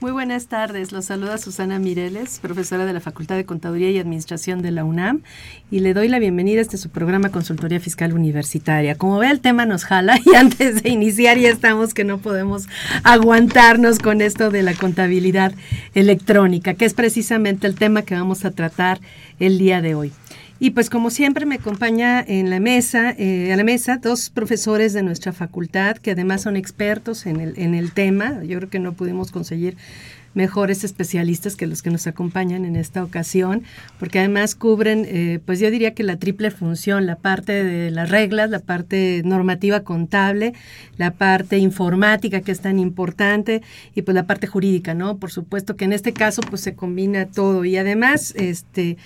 Muy buenas tardes, los saluda Susana Mireles, profesora de la Facultad de Contaduría y Administración de la UNAM, y le doy la bienvenida a este su programa Consultoría Fiscal Universitaria. Como ve, el tema nos jala y antes de iniciar ya estamos que no podemos aguantarnos con esto de la contabilidad electrónica, que es precisamente el tema que vamos a tratar el día de hoy. Y pues como siempre me acompaña en la mesa, eh, a la mesa, dos profesores de nuestra facultad que además son expertos en el, en el tema. Yo creo que no pudimos conseguir mejores especialistas que los que nos acompañan en esta ocasión, porque además cubren, eh, pues yo diría que la triple función, la parte de las reglas, la parte normativa contable, la parte informática que es tan importante y pues la parte jurídica, ¿no? Por supuesto que en este caso pues se combina todo y además, este,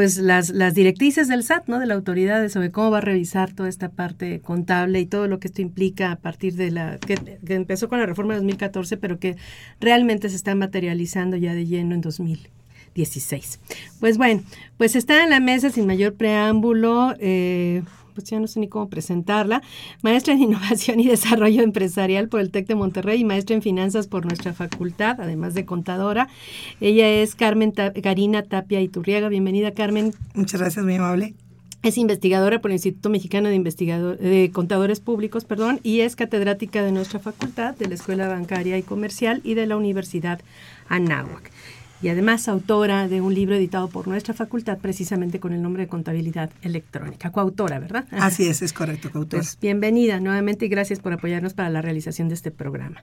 pues las, las directrices del SAT, ¿no? De la autoridad sobre cómo va a revisar toda esta parte contable y todo lo que esto implica a partir de la, que, empezó con la reforma de 2014, pero que realmente se está materializando ya de lleno en 2016. Pues bueno, pues está en la mesa sin mayor preámbulo. Eh, pues ya no sé ni cómo presentarla, maestra en Innovación y Desarrollo Empresarial por el TEC de Monterrey y maestra en Finanzas por nuestra facultad, además de contadora. Ella es Carmen Ta Karina Tapia Iturriaga. Bienvenida, Carmen. Muchas gracias, muy amable. Es investigadora por el Instituto Mexicano de, Investigador, de Contadores Públicos perdón, y es catedrática de nuestra facultad, de la Escuela Bancaria y Comercial y de la Universidad Anáhuac y además autora de un libro editado por nuestra facultad precisamente con el nombre de Contabilidad Electrónica, coautora, ¿verdad? Así es, es correcto, coautora. Pues bienvenida nuevamente y gracias por apoyarnos para la realización de este programa.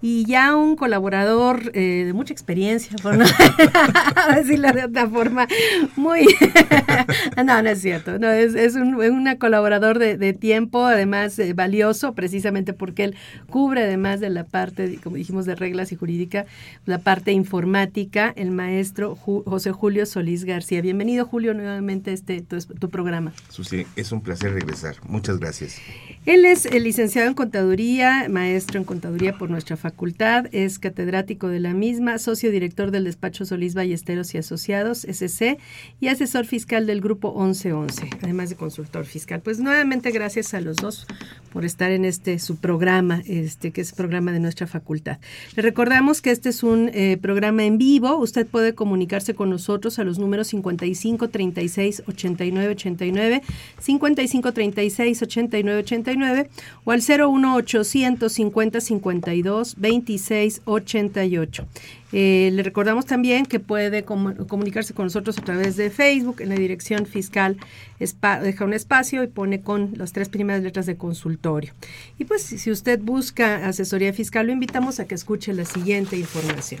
Y ya un colaborador eh, de mucha experiencia, por no decirlo de otra forma, muy... no, no es cierto, no, es, es un una colaborador de, de tiempo, además eh, valioso, precisamente porque él cubre además de la parte, como dijimos, de reglas y jurídica, la parte informática, el maestro Ju José Julio Solís García. Bienvenido, Julio, nuevamente a este tu, tu, programa. Susi, es un placer regresar. Muchas gracias. Él es el licenciado en Contaduría, maestro en Contaduría por nuestra facultad, es catedrático de la misma, socio director del despacho Solís Ballesteros y Asociados, SC, y asesor fiscal del grupo 1111, además de consultor fiscal. Pues nuevamente gracias a los dos por estar en este su programa, este que es programa de nuestra facultad. Le recordamos que este es un eh, programa en vivo, usted puede comunicarse con nosotros a los números 55 36 89 89, 55 36 89 89 o al 01800 50 52 26 88. Eh, le recordamos también que puede com comunicarse con nosotros a través de Facebook en la dirección fiscal, deja un espacio y pone con las tres primeras letras de consultorio. Y pues si usted busca asesoría fiscal, lo invitamos a que escuche la siguiente información.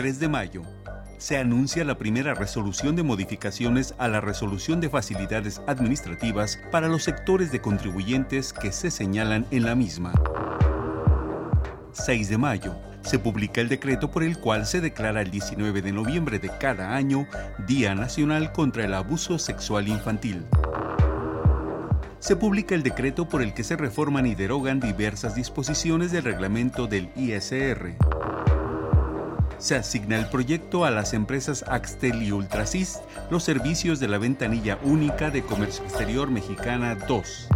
3 de mayo. se anuncia la primera resolución de modificaciones a la resolución de facilidades administrativas para los sectores de contribuyentes que se señalan en la misma. 6 de mayo. Se publica el decreto por el cual se declara el 19 de noviembre de cada año Día Nacional contra el Abuso Sexual Infantil se publica el decreto por el que se reforman y derogan diversas disposiciones del reglamento del ISR. Se asigna el proyecto a las empresas Axtel y Ultrasis los servicios de la ventanilla única de comercio exterior mexicana 2.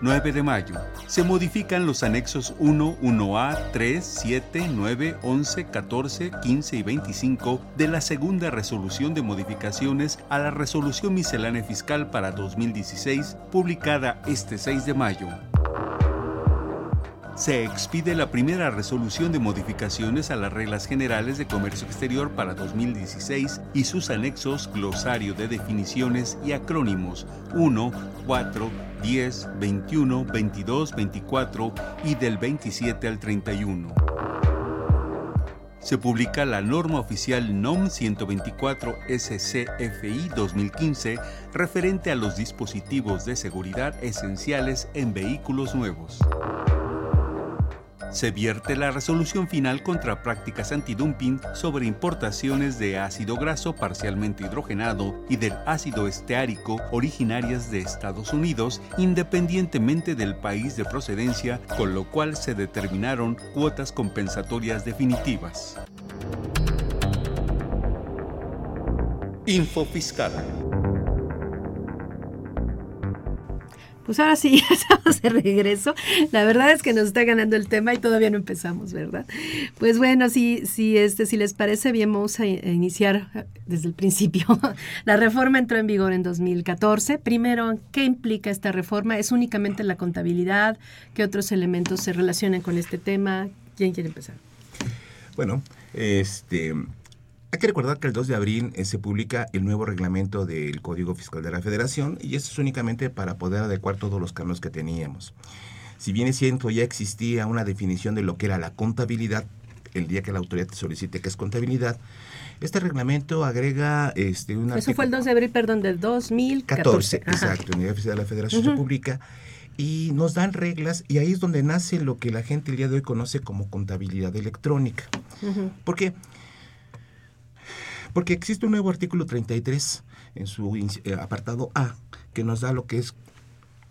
9 de mayo. Se modifican los anexos 1, 1A, 3, 7, 9, 11, 14, 15 y 25 de la segunda resolución de modificaciones a la resolución miscelánea fiscal para 2016, publicada este 6 de mayo se expide la primera resolución de modificaciones a las reglas generales de comercio exterior para 2016 y sus anexos glosario de definiciones y acrónimos 1, 4, 10, 21, 22, 24 y del 27 al 31. Se publica la norma oficial NOM 124 SCFI 2015 referente a los dispositivos de seguridad esenciales en vehículos nuevos se vierte la resolución final contra prácticas antidumping sobre importaciones de ácido graso parcialmente hidrogenado y del ácido esteárico originarias de Estados Unidos independientemente del país de procedencia, con lo cual se determinaron cuotas compensatorias definitivas. Info Fiscal. Pues ahora sí, ya estamos de regreso. La verdad es que nos está ganando el tema y todavía no empezamos, ¿verdad? Pues bueno, si, si, este, si les parece bien, vamos a iniciar desde el principio. La reforma entró en vigor en 2014. Primero, ¿qué implica esta reforma? ¿Es únicamente la contabilidad? ¿Qué otros elementos se relacionan con este tema? ¿Quién quiere empezar? Bueno, este hay que recordar que el 2 de abril eh, se publica el nuevo reglamento del Código Fiscal de la Federación y esto es únicamente para poder adecuar todos los cambios que teníamos. Si bien es cierto, ya existía una definición de lo que era la contabilidad, el día que la autoridad te solicite que es contabilidad, este reglamento agrega este, una... Eso fue el 2 de abril, perdón, del 2014. 14, exacto, el Fiscal de la Federación se publica y nos dan reglas y ahí es donde nace lo que la gente el día de hoy conoce como contabilidad electrónica. ¿Por qué? Porque porque existe un nuevo artículo 33 en su eh, apartado A que nos da lo que es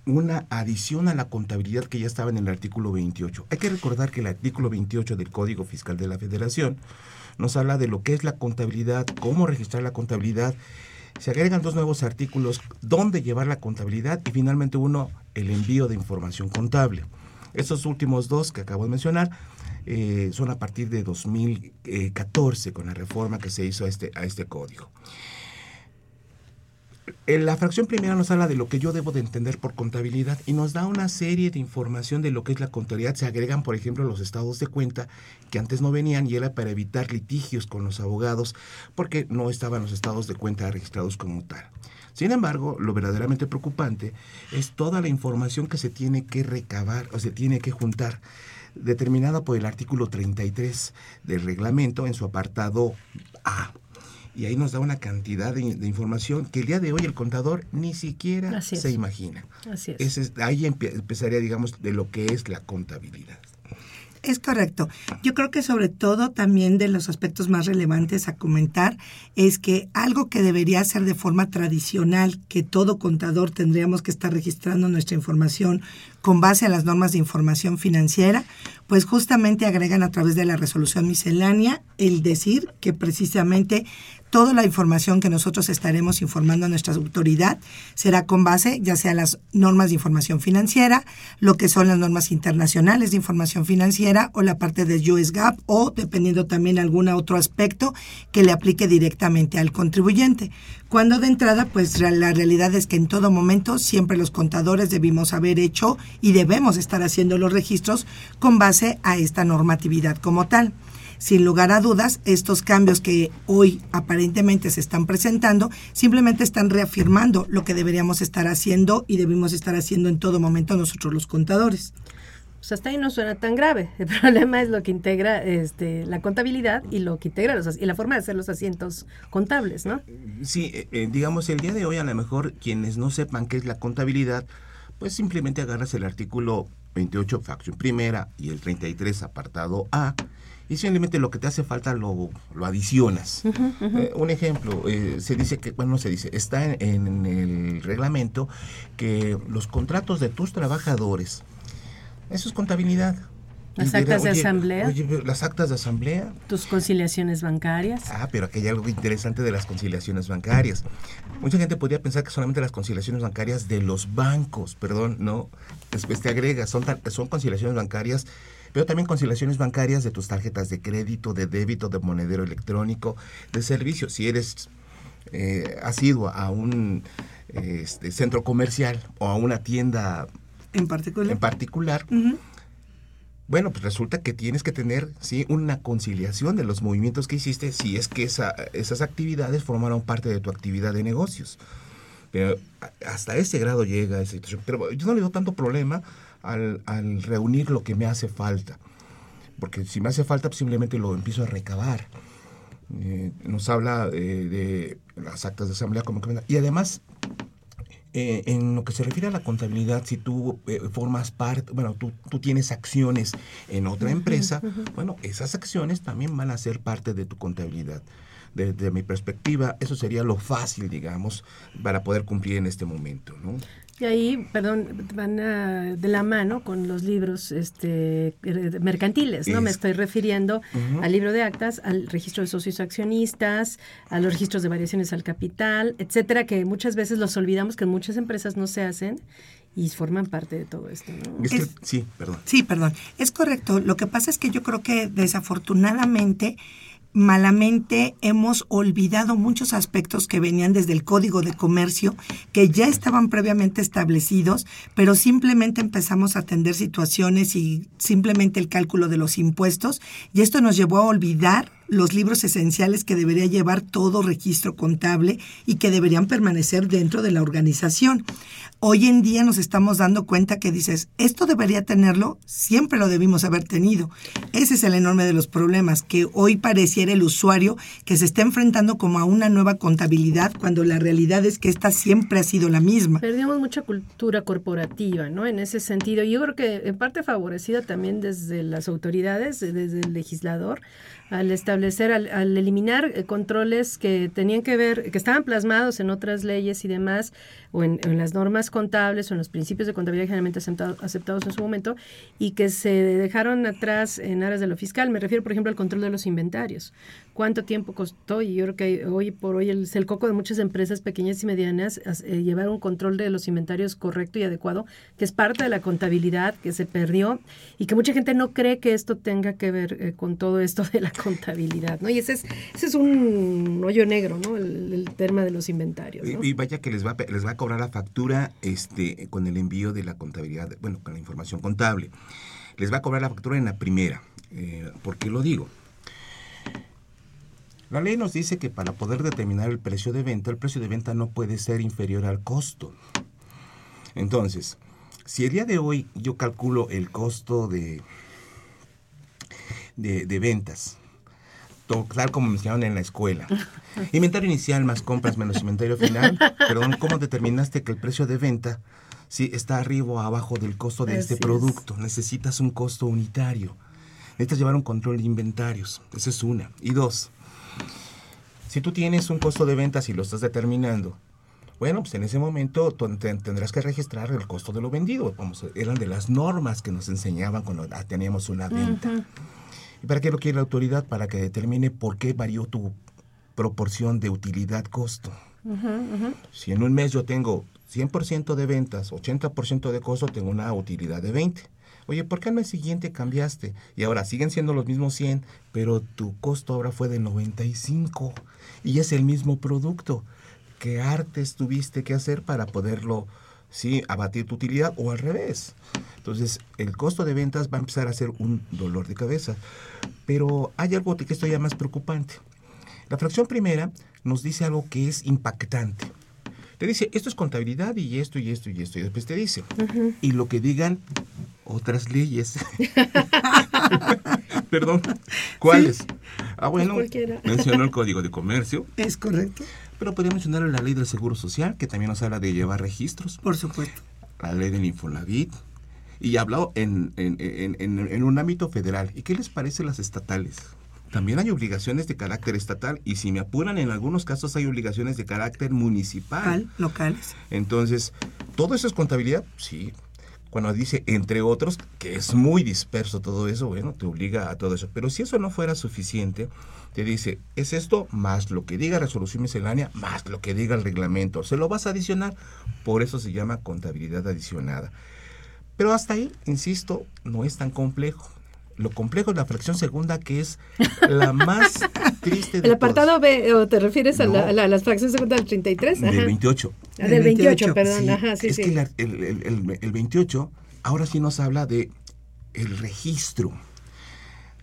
una adición a la contabilidad que ya estaba en el artículo 28. Hay que recordar que el artículo 28 del Código Fiscal de la Federación nos habla de lo que es la contabilidad, cómo registrar la contabilidad. Se agregan dos nuevos artículos, dónde llevar la contabilidad y finalmente uno, el envío de información contable. Estos últimos dos que acabo de mencionar eh, son a partir de 2014 con la reforma que se hizo a este, a este código. En la fracción primera nos habla de lo que yo debo de entender por contabilidad y nos da una serie de información de lo que es la contabilidad. Se agregan, por ejemplo, los estados de cuenta que antes no venían y era para evitar litigios con los abogados porque no estaban los estados de cuenta registrados como tal. Sin embargo, lo verdaderamente preocupante es toda la información que se tiene que recabar o se tiene que juntar determinada por el artículo 33 del reglamento en su apartado A. Y ahí nos da una cantidad de, información que el día de hoy el contador ni siquiera se imagina. Así es. ahí empezaría, digamos, de lo que es la contabilidad. Es correcto. Yo creo que sobre todo también de los aspectos más relevantes a comentar es que algo que debería ser de forma tradicional, que todo contador tendríamos que estar registrando nuestra información con base a las normas de información financiera, pues justamente agregan a través de la resolución miscelánea el decir que precisamente toda la información que nosotros estaremos informando a nuestra autoridad será con base ya sea las normas de información financiera, lo que son las normas internacionales de información financiera o la parte de US GAAP o dependiendo también algún otro aspecto que le aplique directamente al contribuyente. Cuando de entrada, pues la realidad es que en todo momento siempre los contadores debimos haber hecho y debemos estar haciendo los registros con base a esta normatividad como tal sin lugar a dudas, estos cambios que hoy aparentemente se están presentando simplemente están reafirmando lo que deberíamos estar haciendo y debimos estar haciendo en todo momento nosotros los contadores. Pues hasta ahí no suena tan grave. El problema es lo que integra este, la contabilidad y lo que integra los, y la forma de hacer los asientos contables, ¿no? Sí, eh, eh, digamos, el día de hoy a lo mejor quienes no sepan qué es la contabilidad, pues simplemente agarras el artículo 28, facción primera, y el 33, apartado A, y simplemente lo que te hace falta lo, lo adicionas. Eh, un ejemplo, se dice que, bueno, no se dice, está en, en, el reglamento que los contratos de tus trabajadores eso es contabilidad. Las actas de asamblea. las actas de asamblea. Tus conciliaciones bancarias. Ah, pero aquí hay algo interesante de las conciliaciones bancarias. Mucha gente podría pensar que solamente las conciliaciones bancarias de los bancos, perdón, no. Después te agrega, son, son conciliaciones bancarias, pero también conciliaciones bancarias de tus tarjetas de crédito, de débito, de monedero electrónico, de servicio. Si eres eh, asiduo a un este, centro comercial o a una tienda en particular. En particular. Bueno, pues resulta que tienes que tener ¿sí? una conciliación de los movimientos que hiciste si es que esa, esas actividades formaron parte de tu actividad de negocios. Pero hasta ese grado llega esa situación. Pero yo no le doy tanto problema al, al, reunir lo que me hace falta. Porque si me hace falta, pues simplemente lo empiezo a recabar. Eh, nos habla eh, de las actas de asamblea como que Y además, eh, en lo que se refiere a la contabilidad, si tú eh, formas parte, bueno, tú, tú, tienes acciones en otra empresa, bueno, esas acciones también van a ser parte de tu contabilidad. Desde mi perspectiva, eso sería lo fácil, digamos, para poder cumplir en este momento, ¿no? Y ahí, perdón, van de la mano con los libros este, mercantiles, ¿no? Me estoy refiriendo al libro de actas, al registro de socios accionistas, a los registros de variaciones al capital, etcétera, que muchas veces los olvidamos que en muchas empresas no se hacen y forman parte de todo esto, ¿no? sí, perdón. Sí, perdón. Es correcto. Lo que pasa es que yo creo que desafortunadamente malamente hemos olvidado muchos aspectos que venían desde el Código de Comercio, que ya estaban previamente establecidos, pero simplemente empezamos a atender situaciones y simplemente el cálculo de los impuestos, y esto nos llevó a olvidar los libros esenciales que debería llevar todo registro contable y que deberían permanecer dentro de la organización. Hoy en día nos estamos dando cuenta que dices, esto debería tenerlo, siempre lo debimos haber tenido. Ese es el enorme de los problemas, que hoy pareciera el usuario que se está enfrentando como a una nueva contabilidad, cuando la realidad es que esta siempre ha sido la misma. Perdimos mucha cultura corporativa, ¿no? En ese sentido, yo creo que en parte favorecida también desde las autoridades, desde el legislador, al establecer, al, eliminar eh, controles que tenían que ver, que estaban plasmados en otras leyes y demás, o en, las normas contables o en los principios de contabilidad generalmente aceptados en su momento, y que se dejaron atrás en aras de lo fiscal. Me refiero, por ejemplo, al control de los inventarios cuánto tiempo costó y yo creo que hoy por hoy es el coco de muchas empresas pequeñas y medianas eh, llevar un control de los inventarios correcto y adecuado, que es parte de la contabilidad que se perdió y que mucha gente no cree que esto tenga que ver eh, con todo esto de la contabilidad, ¿no? Y ese es, ese es un hoyo negro, ¿no? El, tema de los inventarios. Y, vaya que les va, les va a cobrar la factura este, con el envío de la contabilidad, bueno, con la información contable. Les va a cobrar la factura en la primera. Eh, ¿Por qué lo digo? La ley nos dice que para poder determinar el precio de venta, el precio de venta no puede ser inferior al costo. Entonces, si el día de hoy yo calculo el costo de, de, ventas, tal como me enseñaron en la escuela, inventario inicial más compras menos inventario final, perdón, ¿cómo determinaste que el precio de venta si está arriba o abajo del costo de este producto? Necesitas un costo unitario. Necesitas llevar un control de inventarios. Esa es una. Y dos, si tú tienes un costo de ventas y lo estás determinando, bueno, pues en ese momento tendrás que registrar el costo de lo vendido. Vamos, eran de las normas que nos enseñaban cuando teníamos una venta. ¿Y para qué lo quiere la autoridad? Para que determine por qué varió tu proporción de utilidad-costo. Si en un mes yo tengo 100% de ventas, 80% de costo, tengo una utilidad de 20. Oye, ¿por qué al mes siguiente cambiaste? Y ahora siguen siendo los mismos 100, pero tu costo ahora fue de 95 y es el mismo producto. ¿Qué artes tuviste que hacer para poderlo, sí, abatir tu utilidad o al revés? Entonces, el costo de ventas va a empezar a ser un dolor de cabeza. Pero hay algo que esto ya más preocupante. La fracción primera nos dice algo que es impactante. Te dice, esto es contabilidad y esto y esto y esto. Y después te dice, y lo que digan otras leyes. Perdón, ¿cuáles? Ah, bueno, Pues cualquiera. mencionó el Código de Comercio, Es correcto, pero podría mencionar la Ley del Seguro Social, que también nos habla de llevar registros, por supuesto. la Ley del Infonavit, y hablado en, en, en, en- en un ámbito federal. ¿Y qué les parece las estatales? También hay obligaciones de carácter estatal y si me apuran, en algunos casos hay obligaciones de carácter municipal. Local, locales. Entonces, ¿todo eso es contabilidad? Sí. Cuando dice entre otros, que es muy disperso todo eso, bueno, te obliga a todo eso. Pero si eso no fuera suficiente, te dice, es esto más lo que diga resolución miscelánea, más lo que diga el reglamento. Se lo vas a adicionar. Por eso se llama contabilidad adicionada. Pero hasta ahí, insisto, no es tan complejo. Lo complejo es la fracción segunda, que es la más triste de El apartado. B, ¿o te refieres a, la- a la- a las fracciones secundas del 33? Del Ajá. 28. Ah, del 28, perdón, Sí, ajá, sí, es sí. que la- el, el- el- el 28 ahora sí nos habla de el registro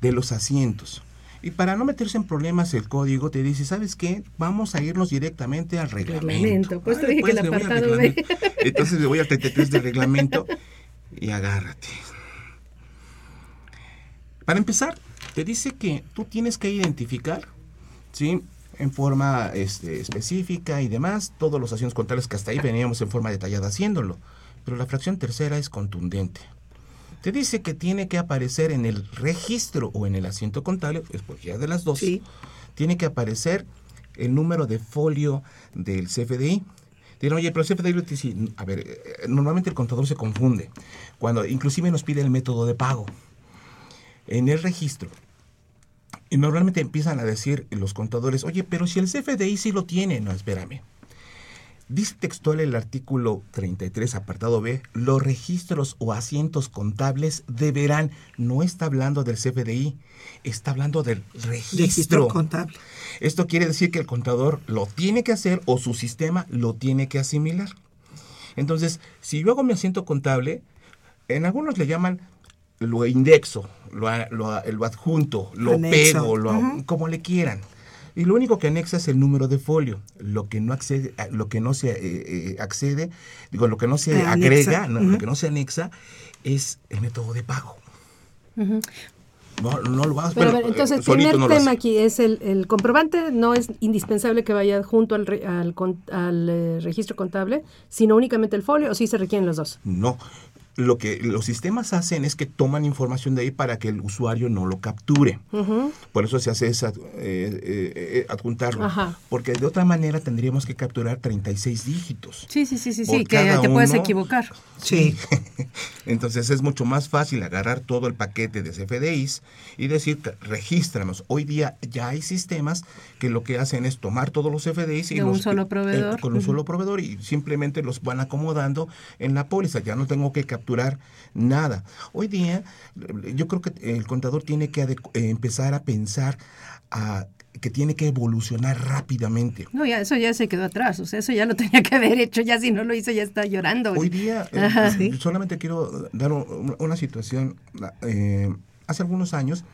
de los asientos. Y para no meterse en problemas, el código te dice, ¿sabes qué? Vamos a irnos directamente al reglamento. Reglamento. Pues te Vale, dije que el me voy al apartado B. Entonces me voy al 33 del reglamento y agárrate. Para empezar, te dice que tú tienes que identificar, ¿sí? En forma este, específica y demás, todos los acciones contables que hasta ahí veníamos en forma detallada haciéndolo. Pero la fracción tercera es contundente. Te dice que tiene que aparecer en el registro o en el asiento contable, es cualquiera de las dos. Tiene que aparecer el número de folio del CFDI. Dirán, oye, pero el CFDI, lo dice, a ver, eh, normalmente el contador se confunde. Cuando inclusive nos pide el método de pago. En el registro. Y normalmente empiezan a decir los contadores, oye, pero si el CFDI sí lo tiene. No, espérame. Dice textual el artículo 33, apartado B, los registros o asientos contables deberán, no está hablando del CFDI, está hablando del registro. Registro contable. Esto quiere decir que el contador lo tiene que hacer o su sistema lo tiene que asimilar. Entonces, si yo hago mi asiento contable, en algunos le llaman lo indexo, lo, lo adjunto, lo Anexo. pego, lo, como le quieran. Y lo único que anexa es el número de folio. Lo que no accede, lo que no se eh, eh, accede, digo, lo que no se Eh, anexa. agrega, no, lo que no se anexa es el método de pago. No, no lo vas Pero a ver, entonces, eh, el solito primer no tema aquí es el, el comprobante, no es indispensable que vaya junto al, re- al, al, eh, registro contable, sino únicamente el folio, o sí se requieren los dos. No. Lo que los sistemas hacen es que toman información de ahí para que el usuario no lo capture. Por eso se hace esa, eh, eh, eh, adjuntarlo. Ajá. Porque de otra manera tendríamos que capturar 36 dígitos. Sí, sí, sí, sí, sí, que te puedes equivocar. Sí. Entonces es mucho más fácil agarrar todo el paquete de CFDIs y decir, regístranos. Hoy día ya hay sistemas que lo que hacen es tomar todos los CFDIs y De un solo proveedor. eh, con un solo proveedor y simplemente los van acomodando en la póliza. Ya no tengo que capturar nada. Hoy día yo creo que el contador tiene que eh, empezar a pensar a que tiene que evolucionar rápidamente. No, ya, eso ya se quedó atrás, o sea, eso ya lo tenía que haber hecho, ya si no lo hizo ya está llorando. Hoy día, eh, Ajá. eh, solamente quiero dar un- una situación. eh, hace algunos años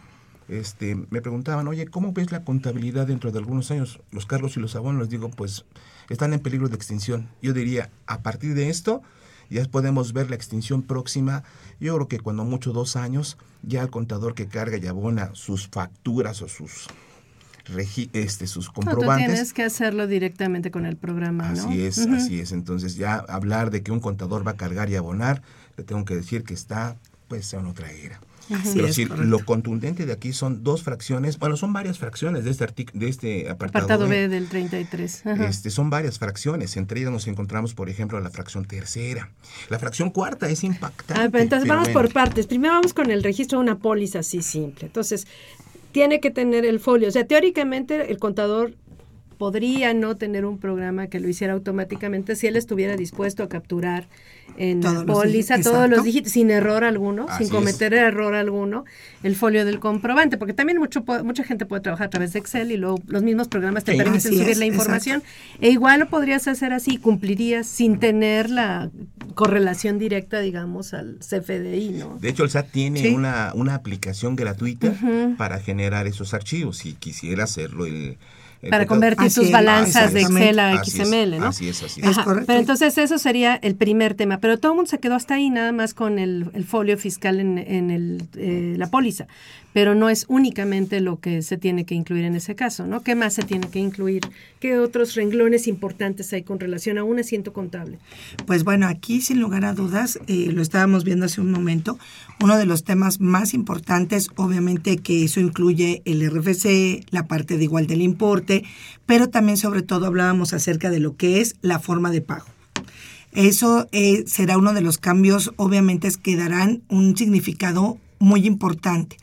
este, me preguntaban, oye, ¿cómo ves la contabilidad dentro de algunos años? Los cargos y los abonos, les digo, pues están en peligro de extinción. Yo diría, a partir de esto, ya podemos ver la extinción próxima. Yo creo que cuando mucho dos años, ya el contador que carga y abona sus facturas o sus, este, sus No, tú comprobantes. tienes que hacerlo directamente con el programa, ¿no? Así es, así es. Entonces ya hablar de que un contador va a cargar y abonar, le tengo que decir que está pues en otra era. Así Pero es, sí, correcto. lo contundente de aquí son dos fracciones, bueno, son varias fracciones de este artículo, de este apartado, Apartado B. B del 33. Ajá. Este, son varias fracciones, entre ellas nos encontramos, por ejemplo, la fracción tercera. La fracción cuarta es impactante. Ah, pero entonces pero vamos bueno. por partes. Primero vamos con el registro de una póliza así simple. Entonces, tiene que tener el folio. O sea, teóricamente el contador podría no tener un programa que lo hiciera automáticamente si él estuviera dispuesto a capturar en Todos los póliza todos los dígitos sin error alguno, Así sin cometer error alguno, el folio del comprobante, porque también mucho, mucha gente puede trabajar a través de Excel y luego los mismos programas te Sí, permiten subir es, la información. E igual lo podrías hacer así, cumplirías sin tener la correlación directa, digamos, al CFDI, ¿no? De hecho, el SAT tiene Sí. una, una aplicación gratuita para generar esos archivos. Si quisiera hacerlo el, Para convertir tus balanzas de Excel a XML, ¿no? Así es, así es. Pero entonces eso sería el primer tema. Pero todo el mundo se quedó hasta ahí nada más con el, folio fiscal en, en el, eh, la póliza. Pero no es únicamente lo que se tiene que incluir en ese caso, ¿no? ¿Qué más se tiene que incluir? ¿Qué otros renglones importantes hay con relación a un asiento contable? Pues bueno, aquí sin lugar a dudas, eh, lo estábamos viendo hace un momento, uno de los temas más importantes, obviamente que eso incluye el RFC, la parte de igual del importe, pero también sobre todo hablábamos acerca de lo que es la forma de pago. Eso eh, será uno de los cambios, obviamente, que darán un significado muy importante.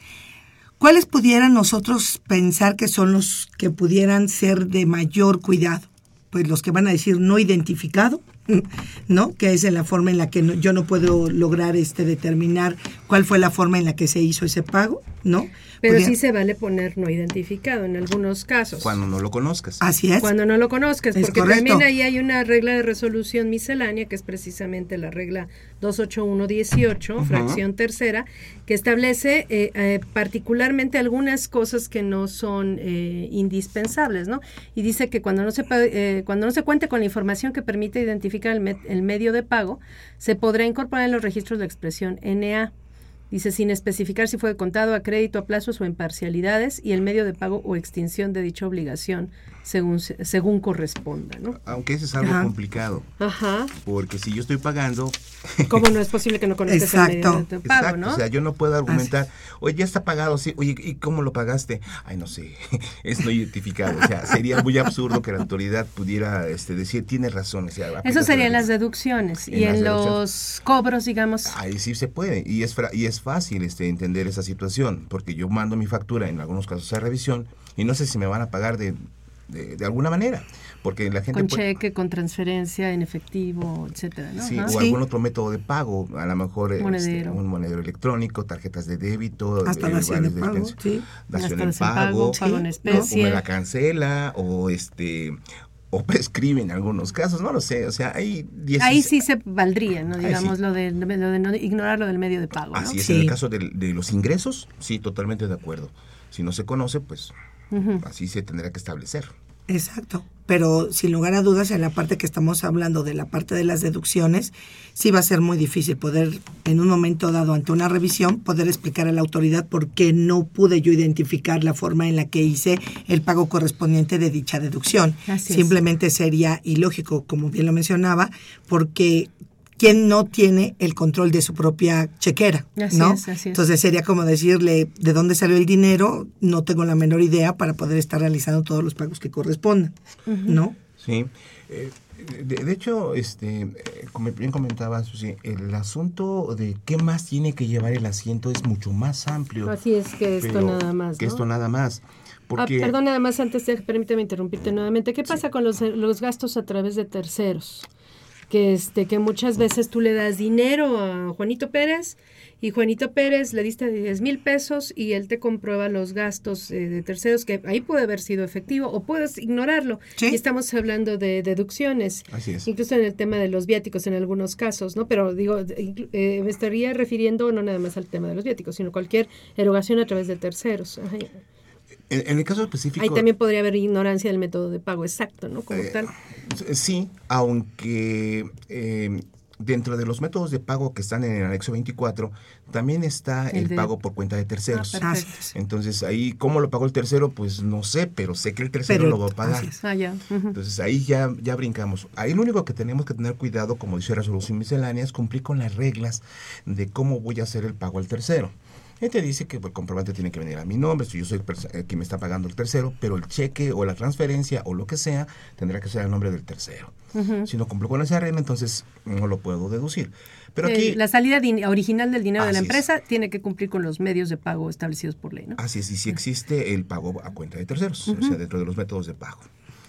¿Cuáles pudieran nosotros pensar que son los que pudieran ser de mayor cuidado? Pues los que van a decir no identificado, ¿no? Que es en la forma en la que yo no puedo lograr este determinar cuál fue la forma en la que se hizo ese pago, ¿no? Pero sí se vale poner no identificado en algunos casos. Cuando no lo conozcas. Así es. Cuando no lo conozcas, porque también ahí hay una regla de resolución miscelánea, que es precisamente la regla 28118, fracción tercera, que establece eh, eh, particularmente algunas cosas que no son eh, indispensables, ¿no? Y dice que cuando no se cuando no se cuente con la información que permite identificar el, el medio de pago, se podrá incorporar en los registros de expresión NA Dice, sin especificar si fue contado a crédito, a plazos o en parcialidades y el medio de pago o extinción de dicha obligación según, según corresponda. ¿no? Aunque eso es algo complicado. Ajá. Porque si yo estoy pagando... ¿Cómo no es posible que no conozcas el medio de pago, Exacto. O sea, yo no puedo argumentar, oye, ya está pagado, sí, oye, ¿y cómo lo pagaste? Ay, no sé, es no identificado. O sea, sería muy absurdo que la autoridad pudiera este, decir, tiene razón. O sea, eso serían las deducciones. y en los cobros, digamos... Ahí sí se puede. Y es, y es fácil este, entender esa situación, porque yo mando mi factura en algunos casos a revisión y no sé si me van a pagar de de, alguna manera. Porque la gente con cheque, con transferencia en efectivo, etcétera, Sí, o algún otro método de pago, a lo mejor este, un monedero electrónico, tarjetas de débito, hasta eh, dación en pago, sí. dación en pago, pago, en especie. o me la cancela o este o prescribe en algunos casos, no lo sé, o sea, hay Ahí sí se valdría, ¿no? Digamos, lo, de, lo de no ignorar lo del medio de pago, Así es, en el caso de, de, los ingresos, sí, totalmente de acuerdo. Si no se conoce, pues así se tendrá que establecer. Exacto. Pero sin lugar a dudas, en la parte que estamos hablando de la parte de las deducciones, sí va a ser muy difícil poder, en un momento dado ante una revisión, poder explicar a la autoridad por qué no pude yo identificar la forma en la que hice el pago correspondiente de dicha deducción. Simplemente sería ilógico, como bien lo mencionaba, porque quien no tiene el control de su propia chequera, ¿no? Entonces sería como decirle de dónde salió el dinero, no tengo la menor idea para poder estar realizando todos los pagos que correspondan, ¿no? Sí. Eh, de, hecho, este, como bien comentaba Susi, el asunto de qué más tiene que llevar el asiento es mucho más amplio. Así es que esto nada más. Que esto nada más. Ah, perdón, nada más antes, de, permíteme interrumpirte nuevamente. ¿Qué pasa con los, los gastos a través de terceros? Que este que muchas veces tú le das dinero a Juanito Pérez y Juanito Pérez le diste 10 mil pesos y él te comprueba los gastos eh, de terceros que ahí puede haber sido efectivo o puedes ignorarlo. Y estamos hablando de deducciones incluso en el tema de los viáticos en algunos casos no pero digo eh, me estaría refiriendo no nada más al tema de los viáticos sino cualquier erogación a través de terceros En, el caso específico... Ahí también podría haber ignorancia del método de pago exacto, ¿no? Como eh, tal. Sí, aunque eh, dentro de los métodos de pago que están en el anexo 24, también está el, pago por cuenta de terceros. Ah, Entonces, ahí, ¿cómo lo pagó el tercero? Pues no sé, pero sé que el tercero lo va a pagar. Ah, Entonces, ahí ya, ya brincamos. Ahí lo único que tenemos que tener cuidado, como dice Resolución Miscelánea, es cumplir con las reglas de cómo voy a hacer el pago al tercero. Él te dice que el comprobante tiene que venir a mi nombre, si yo soy el, que me está pagando el tercero, pero el cheque o la transferencia o lo que sea tendrá que ser el nombre del tercero. Si no cumplo con esa regla, entonces no lo puedo deducir. Pero aquí, la salida original del dinero de la empresa tiene que cumplir con los medios de pago establecidos por ley, ¿no? Así es, y si existe el pago a cuenta de terceros, o sea, dentro de los métodos de pago.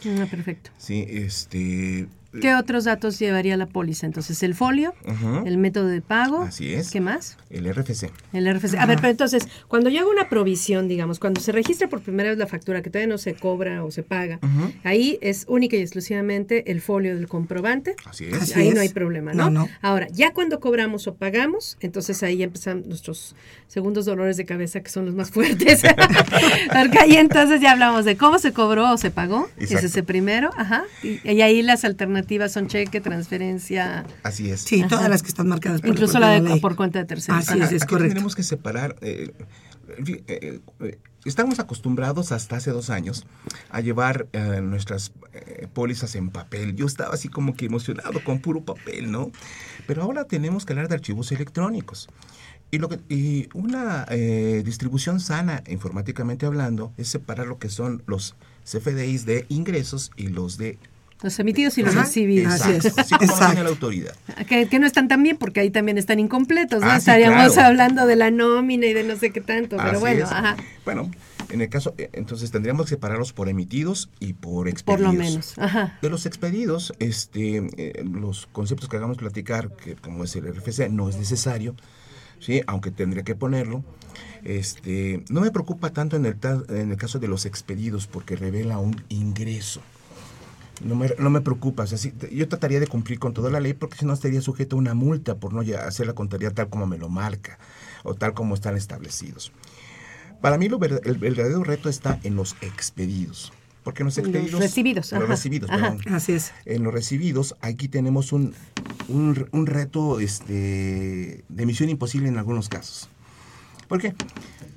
Ah, perfecto. Sí, este, ¿Qué otros datos llevaría la póliza? Entonces, el folio, el método de pago. Así es. ¿Qué más? El RFC. El RFC. A ver, pero entonces, cuando yo hago una provisión, digamos, cuando se registra por primera vez la factura, que todavía no se cobra o se paga, ahí es única y exclusivamente el folio del comprobante. Así es. ahí no hay problema, ¿no? ¿no? Ahora, ya cuando cobramos o pagamos, entonces ahí empiezan nuestros segundos dolores de cabeza, que son los más fuertes. Porque ahí entonces ya hablamos de cómo se cobró o se pagó. Ese es el primero. Ajá. Y, ahí las alternativas son cheque, transferencia. Así es. Sí, todas las que están marcadas. Por Incluso la, de, por cuenta de terceros. Así es, es correcto. Tenemos que separar. Eh, eh, eh, estamos acostumbrados hasta hace dos años a llevar nuestras pólizas en papel. Yo estaba así como que emocionado con puro papel, ¿no? Pero ahora tenemos que hablar de archivos electrónicos. Y, lo que, y una distribución sana, informáticamente hablando, es separar lo que son los CFDIs de ingresos y los de los emitidos y los recibidos. Así es. Así como la autoridad. Que, no están tan bien porque ahí también están incompletos, ¿no? Ah, Estaríamos hablando de la nómina y de no sé qué tanto, pero bueno. Ajá. Bueno, en el caso, eh, entonces tendríamos que separarlos por emitidos y por expedidos. Por lo menos. Ajá. De los expedidos, este, eh, los conceptos que hagamos platicar, que como es el RFC, no es necesario, ¿sí? aunque tendría que ponerlo. Este, no me preocupa tanto en el, en el caso de los expedidos porque revela un ingreso. No me, no me preocupa. yo trataría de cumplir con toda la ley porque si no estaría sujeto a una multa por no hacer la contabilidad tal como me lo marca o tal como están establecidos. Para mí lo, el, verdadero reto está en los expedidos. Porque en los expedidos... Los recibidos. Los recibidos, perdón. Así es. En los recibidos, aquí tenemos un, un, un reto este, de misión imposible en algunos casos. ¿Por qué?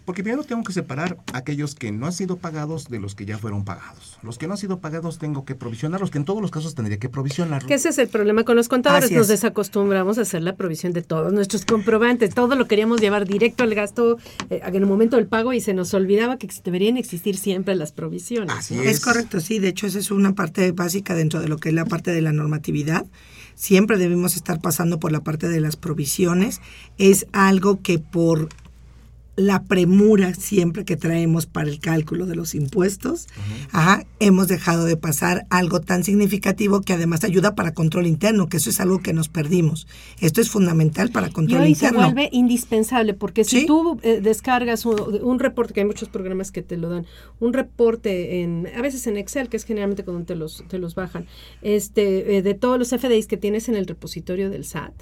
Porque primero tengo que separar aquellos que no han sido pagados de los que ya fueron pagados. Los que no han sido pagados tengo que provisionarlos, que en todos los casos tendría que provisionarlos. Que ese es el problema con los contadores. Nos desacostumbramos a hacer la provisión de todos nuestros comprobantes. Todo lo queríamos llevar directo al gasto eh, en el momento del pago y se nos olvidaba que deberían existir siempre las provisiones. Así es. es correcto, sí. De hecho, esa es una parte básica dentro de lo que es la parte de la normatividad siempre debemos estar pasando por la parte de las provisiones. Es algo que por la premura siempre que traemos para el cálculo de los impuestos, hemos dejado de pasar algo tan significativo que además ayuda para control interno, que eso es algo que nos perdimos. Esto es fundamental para control interno. Y se vuelve indispensable, porque si tú eh, descargas un, reporte, que hay muchos programas que te lo dan, un reporte en, a veces en Excel, que es generalmente cuando te los, te los bajan, este, eh, de todos los FDIs que tienes en el repositorio del SAT,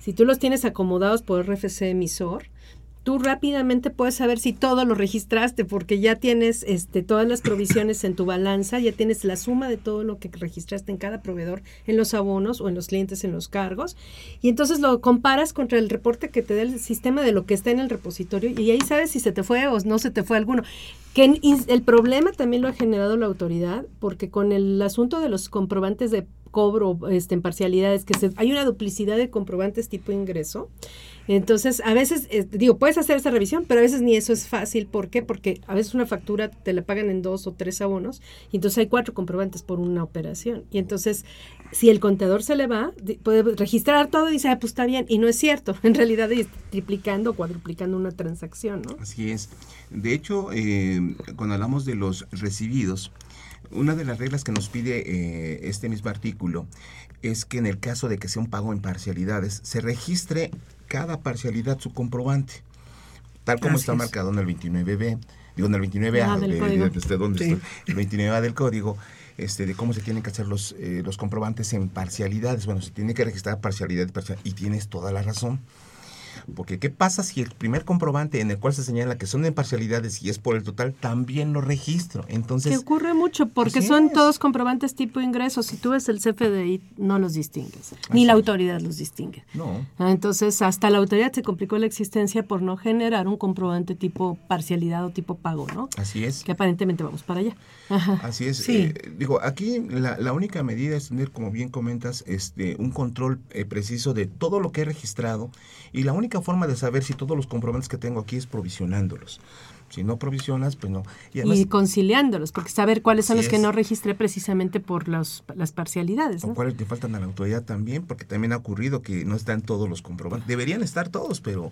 si tú los tienes acomodados por RFC emisor, tú rápidamente puedes saber si todo lo registraste porque ya tienes este, todas las provisiones en tu balanza, ya tienes la suma de todo lo que registraste en cada proveedor en los abonos o en los clientes en los cargos y entonces lo comparas contra el reporte que te da el sistema de lo que está en el repositorio y ahí sabes si se te fue o no se te fue alguno. Que el problema también lo ha generado la autoridad porque con el asunto de los comprobantes de cobro este, en parcialidades, que se, hay una duplicidad de comprobantes tipo ingreso. Entonces, a veces, eh, digo, puedes hacer esa revisión, pero a veces ni eso es fácil. ¿Por qué? Porque a veces una factura te la pagan en dos o tres abonos y entonces hay cuatro comprobantes por una operación. Y entonces, si el contador se le va, puede registrar todo y dice, ah, pues está bien. Y no es cierto. En realidad es triplicando o cuadruplicando una transacción, ¿no? Así es. De hecho, eh, cuando hablamos de los recibidos, una de las reglas que nos pide eh, este mismo artículo es que en el caso de que sea un pago en parcialidades, se registre cada parcialidad su comprobante, tal como está marcado en el 29B, digo en el 29A, ah, del código. el 29A del código, este, de cómo se tienen que hacer los, eh, los comprobantes en parcialidades. Bueno, se tiene que registrar parcialidad, parcialidad y tienes toda la razón. Porque ¿qué pasa si el primer comprobante en el cual se señala que son de parcialidades y es por el total, también lo registro? Entonces... Que ocurre mucho porque son todos comprobantes tipo ingresos. Si tú ves el CFDI, no los distingues. Ni la autoridad los distingue. No. Ah, entonces, hasta la autoridad se complicó la existencia por no generar un comprobante tipo parcialidad o tipo pago, ¿no? Así es. Que aparentemente vamos para allá. Así es. Sí. Eh, digo, aquí la, única medida es tener, como bien comentas, este, un control eh, preciso de todo lo que he registrado y la única forma de saber si todos los comprobantes que tengo aquí es provisionándolos. Si no provisionas, pues no. Y, conciliándolos, porque saber cuáles son los que no registré precisamente por las parcialidades. O cuáles te faltan a la autoridad también, porque también ha ocurrido que no están todos los comprobantes. Deberían estar todos, pero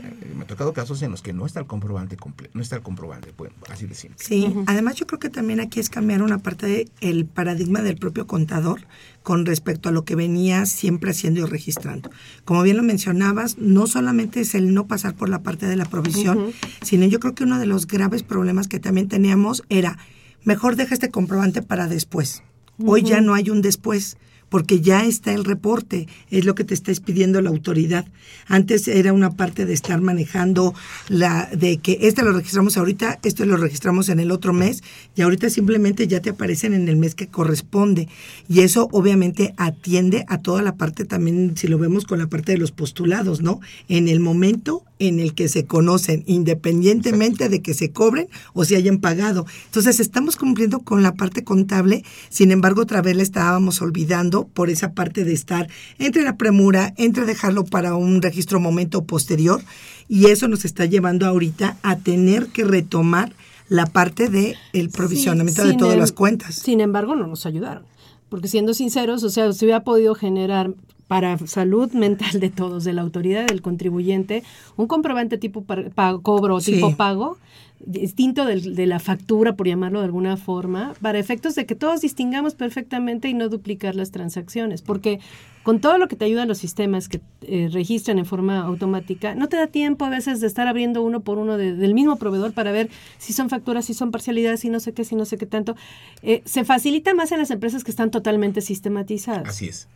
eh, tocado casos en los que no está el comprobante completo, no está el comprobante, bueno, así de simple. Sí, además yo creo que también aquí es cambiar una parte del paradigma del propio contador con respecto a lo que venía siempre haciendo y registrando. Como bien lo mencionabas, no solamente es el no pasar por la parte de la provisión, sino yo creo que uno de los graves problemas que también teníamos era, mejor deja este comprobante para después. Hoy ya no hay un después porque ya está el reporte, es lo que te está pidiendo la autoridad. Antes era una parte de estar manejando la de que este lo registramos ahorita, esto lo registramos en el otro mes y ahorita simplemente ya te aparecen en el mes que corresponde. Y eso obviamente atiende a toda la parte también, si lo vemos con la parte de los postulados, ¿no? En el momento en el que se conocen, independientemente de que se cobren o se hayan pagado. Entonces, estamos cumpliendo con la parte contable, sin embargo, otra vez le estábamos olvidando por esa parte de estar entre la premura, entre dejarlo para un registro momento posterior, y eso nos está llevando ahorita a tener que retomar la parte del el provisionamiento de todas las cuentas. Sin embargo, no nos ayudaron. Porque siendo sinceros, o sea, se hubiera podido generar para salud mental de todos, de la autoridad, del contribuyente, un comprobante tipo pago, cobro tipo pago, distinto de la factura, por llamarlo de alguna forma, para efectos de que todos distingamos perfectamente y no duplicar las transacciones. Porque con todo lo que te ayudan los sistemas que eh, registran en forma automática, no te da tiempo a veces de estar abriendo uno por uno del mismo proveedor para ver si son facturas, si son parcialidades, si no sé qué, si no sé qué tanto. Eh, se facilita más en las empresas que están totalmente sistematizadas. Así es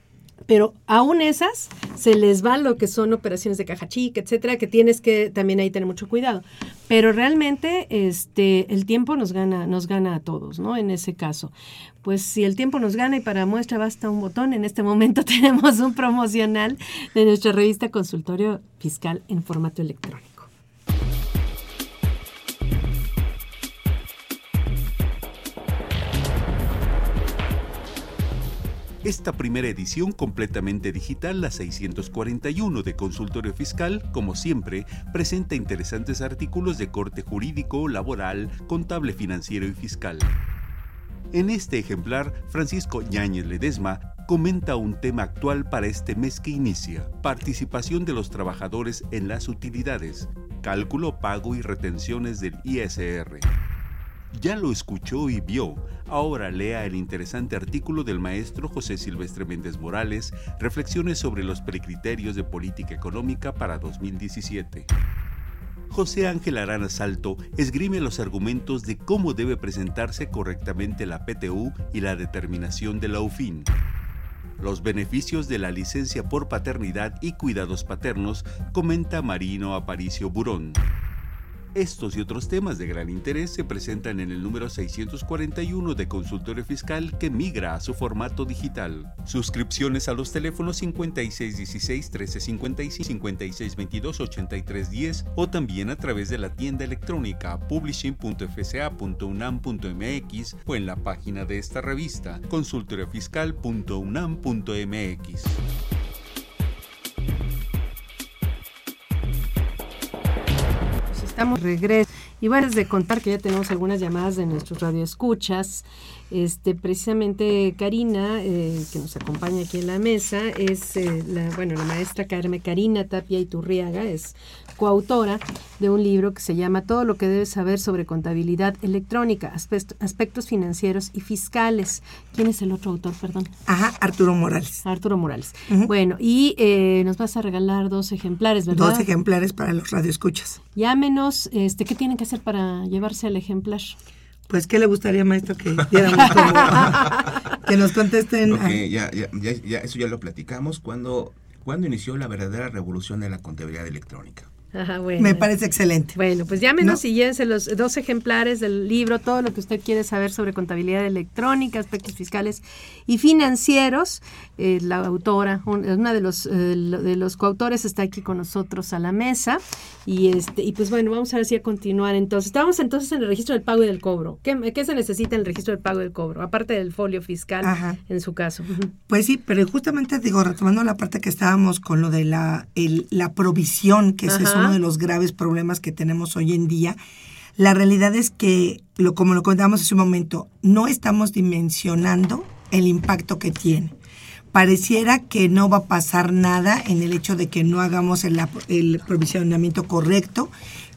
pero aún esas se les va lo que son operaciones de caja chica, etcétera, que tienes que también ahí tener mucho cuidado. Pero realmente este el tiempo nos gana nos gana a todos, ¿no? En ese caso. Pues si el tiempo nos gana y para muestra basta un botón, en este momento tenemos un promocional de nuestra revista Consultorio Fiscal en formato electrónico. Esta primera edición completamente digital, la 641 de Consultorio Fiscal, como siempre, presenta interesantes artículos de corte jurídico, laboral, contable financiero y fiscal. En este ejemplar, Francisco Ñáñez Ledesma comenta un tema actual para este mes que inicia, participación de los trabajadores en las utilidades, cálculo, pago y retenciones del ISR. Ya lo escuchó y vio. Ahora lea el interesante artículo del maestro José Silvestre Méndez Morales, Reflexiones sobre los precriterios de política económica para 2017. José Ángel Arana Salto esgrime los argumentos de cómo debe presentarse correctamente la PTU y la determinación de la UFIN. Los beneficios de la licencia por paternidad y cuidados paternos, comenta Marino Aparicio Burón. Estos y otros temas de gran interés se presentan en el número 641 de Consultorio Fiscal que migra a su formato digital. Suscripciones a los teléfonos 5616-1355, 5622-8310 o también a través de la tienda electrónica publishing.fca.unam.mx o en la página de esta revista consultoriofiscal.unam.mx. estamos regreso. Y bueno, es de contar que ya tenemos algunas llamadas de nuestros radioescuchas. Este, precisamente Karina, eh, que nos acompaña aquí en la mesa, es eh, la, bueno, la maestra Carmen Karina Tapia Iturriaga, es coautora de un libro que se llama Todo lo que debes saber sobre contabilidad electrónica, aspectos financieros y fiscales. ¿Quién es el otro autor, perdón? Ajá, Arturo Morales. Arturo Morales. Bueno, y eh, nos vas a regalar dos ejemplares, ¿verdad? Dos ejemplares para los radioescuchas. Llámenos, este, ¿qué tienen que hacer para llevarse el ejemplar? Pues, ¿qué le gustaría, maestro, que diéramos que nos contesten? ya, ya, ya, eso ya lo platicamos. cuando ¿Cuándo inició la verdadera revolución de la contabilidad electrónica? Me parece excelente. Bueno, pues llámenos y llévense los dos ejemplares del libro, todo lo que usted quiere saber sobre contabilidad electrónica, aspectos fiscales y financieros. Eh, la autora, una de los, eh, de los coautores está aquí con nosotros a la mesa. Y este y pues bueno, vamos a ver si a continuar entonces. Estamos entonces en el registro del pago y del cobro. ¿Qué, qué se necesita en el registro del pago y del cobro? Aparte del folio fiscal, en su caso. Pues sí, pero justamente digo, retomando la parte que estábamos con lo de la, la provisión, que es uno de los graves problemas que tenemos hoy en día. La realidad es que, lo, como lo contábamos hace un momento, no estamos dimensionando el impacto que tiene. pareciera que no va a pasar nada en el hecho de que no hagamos el, el provisionamiento correcto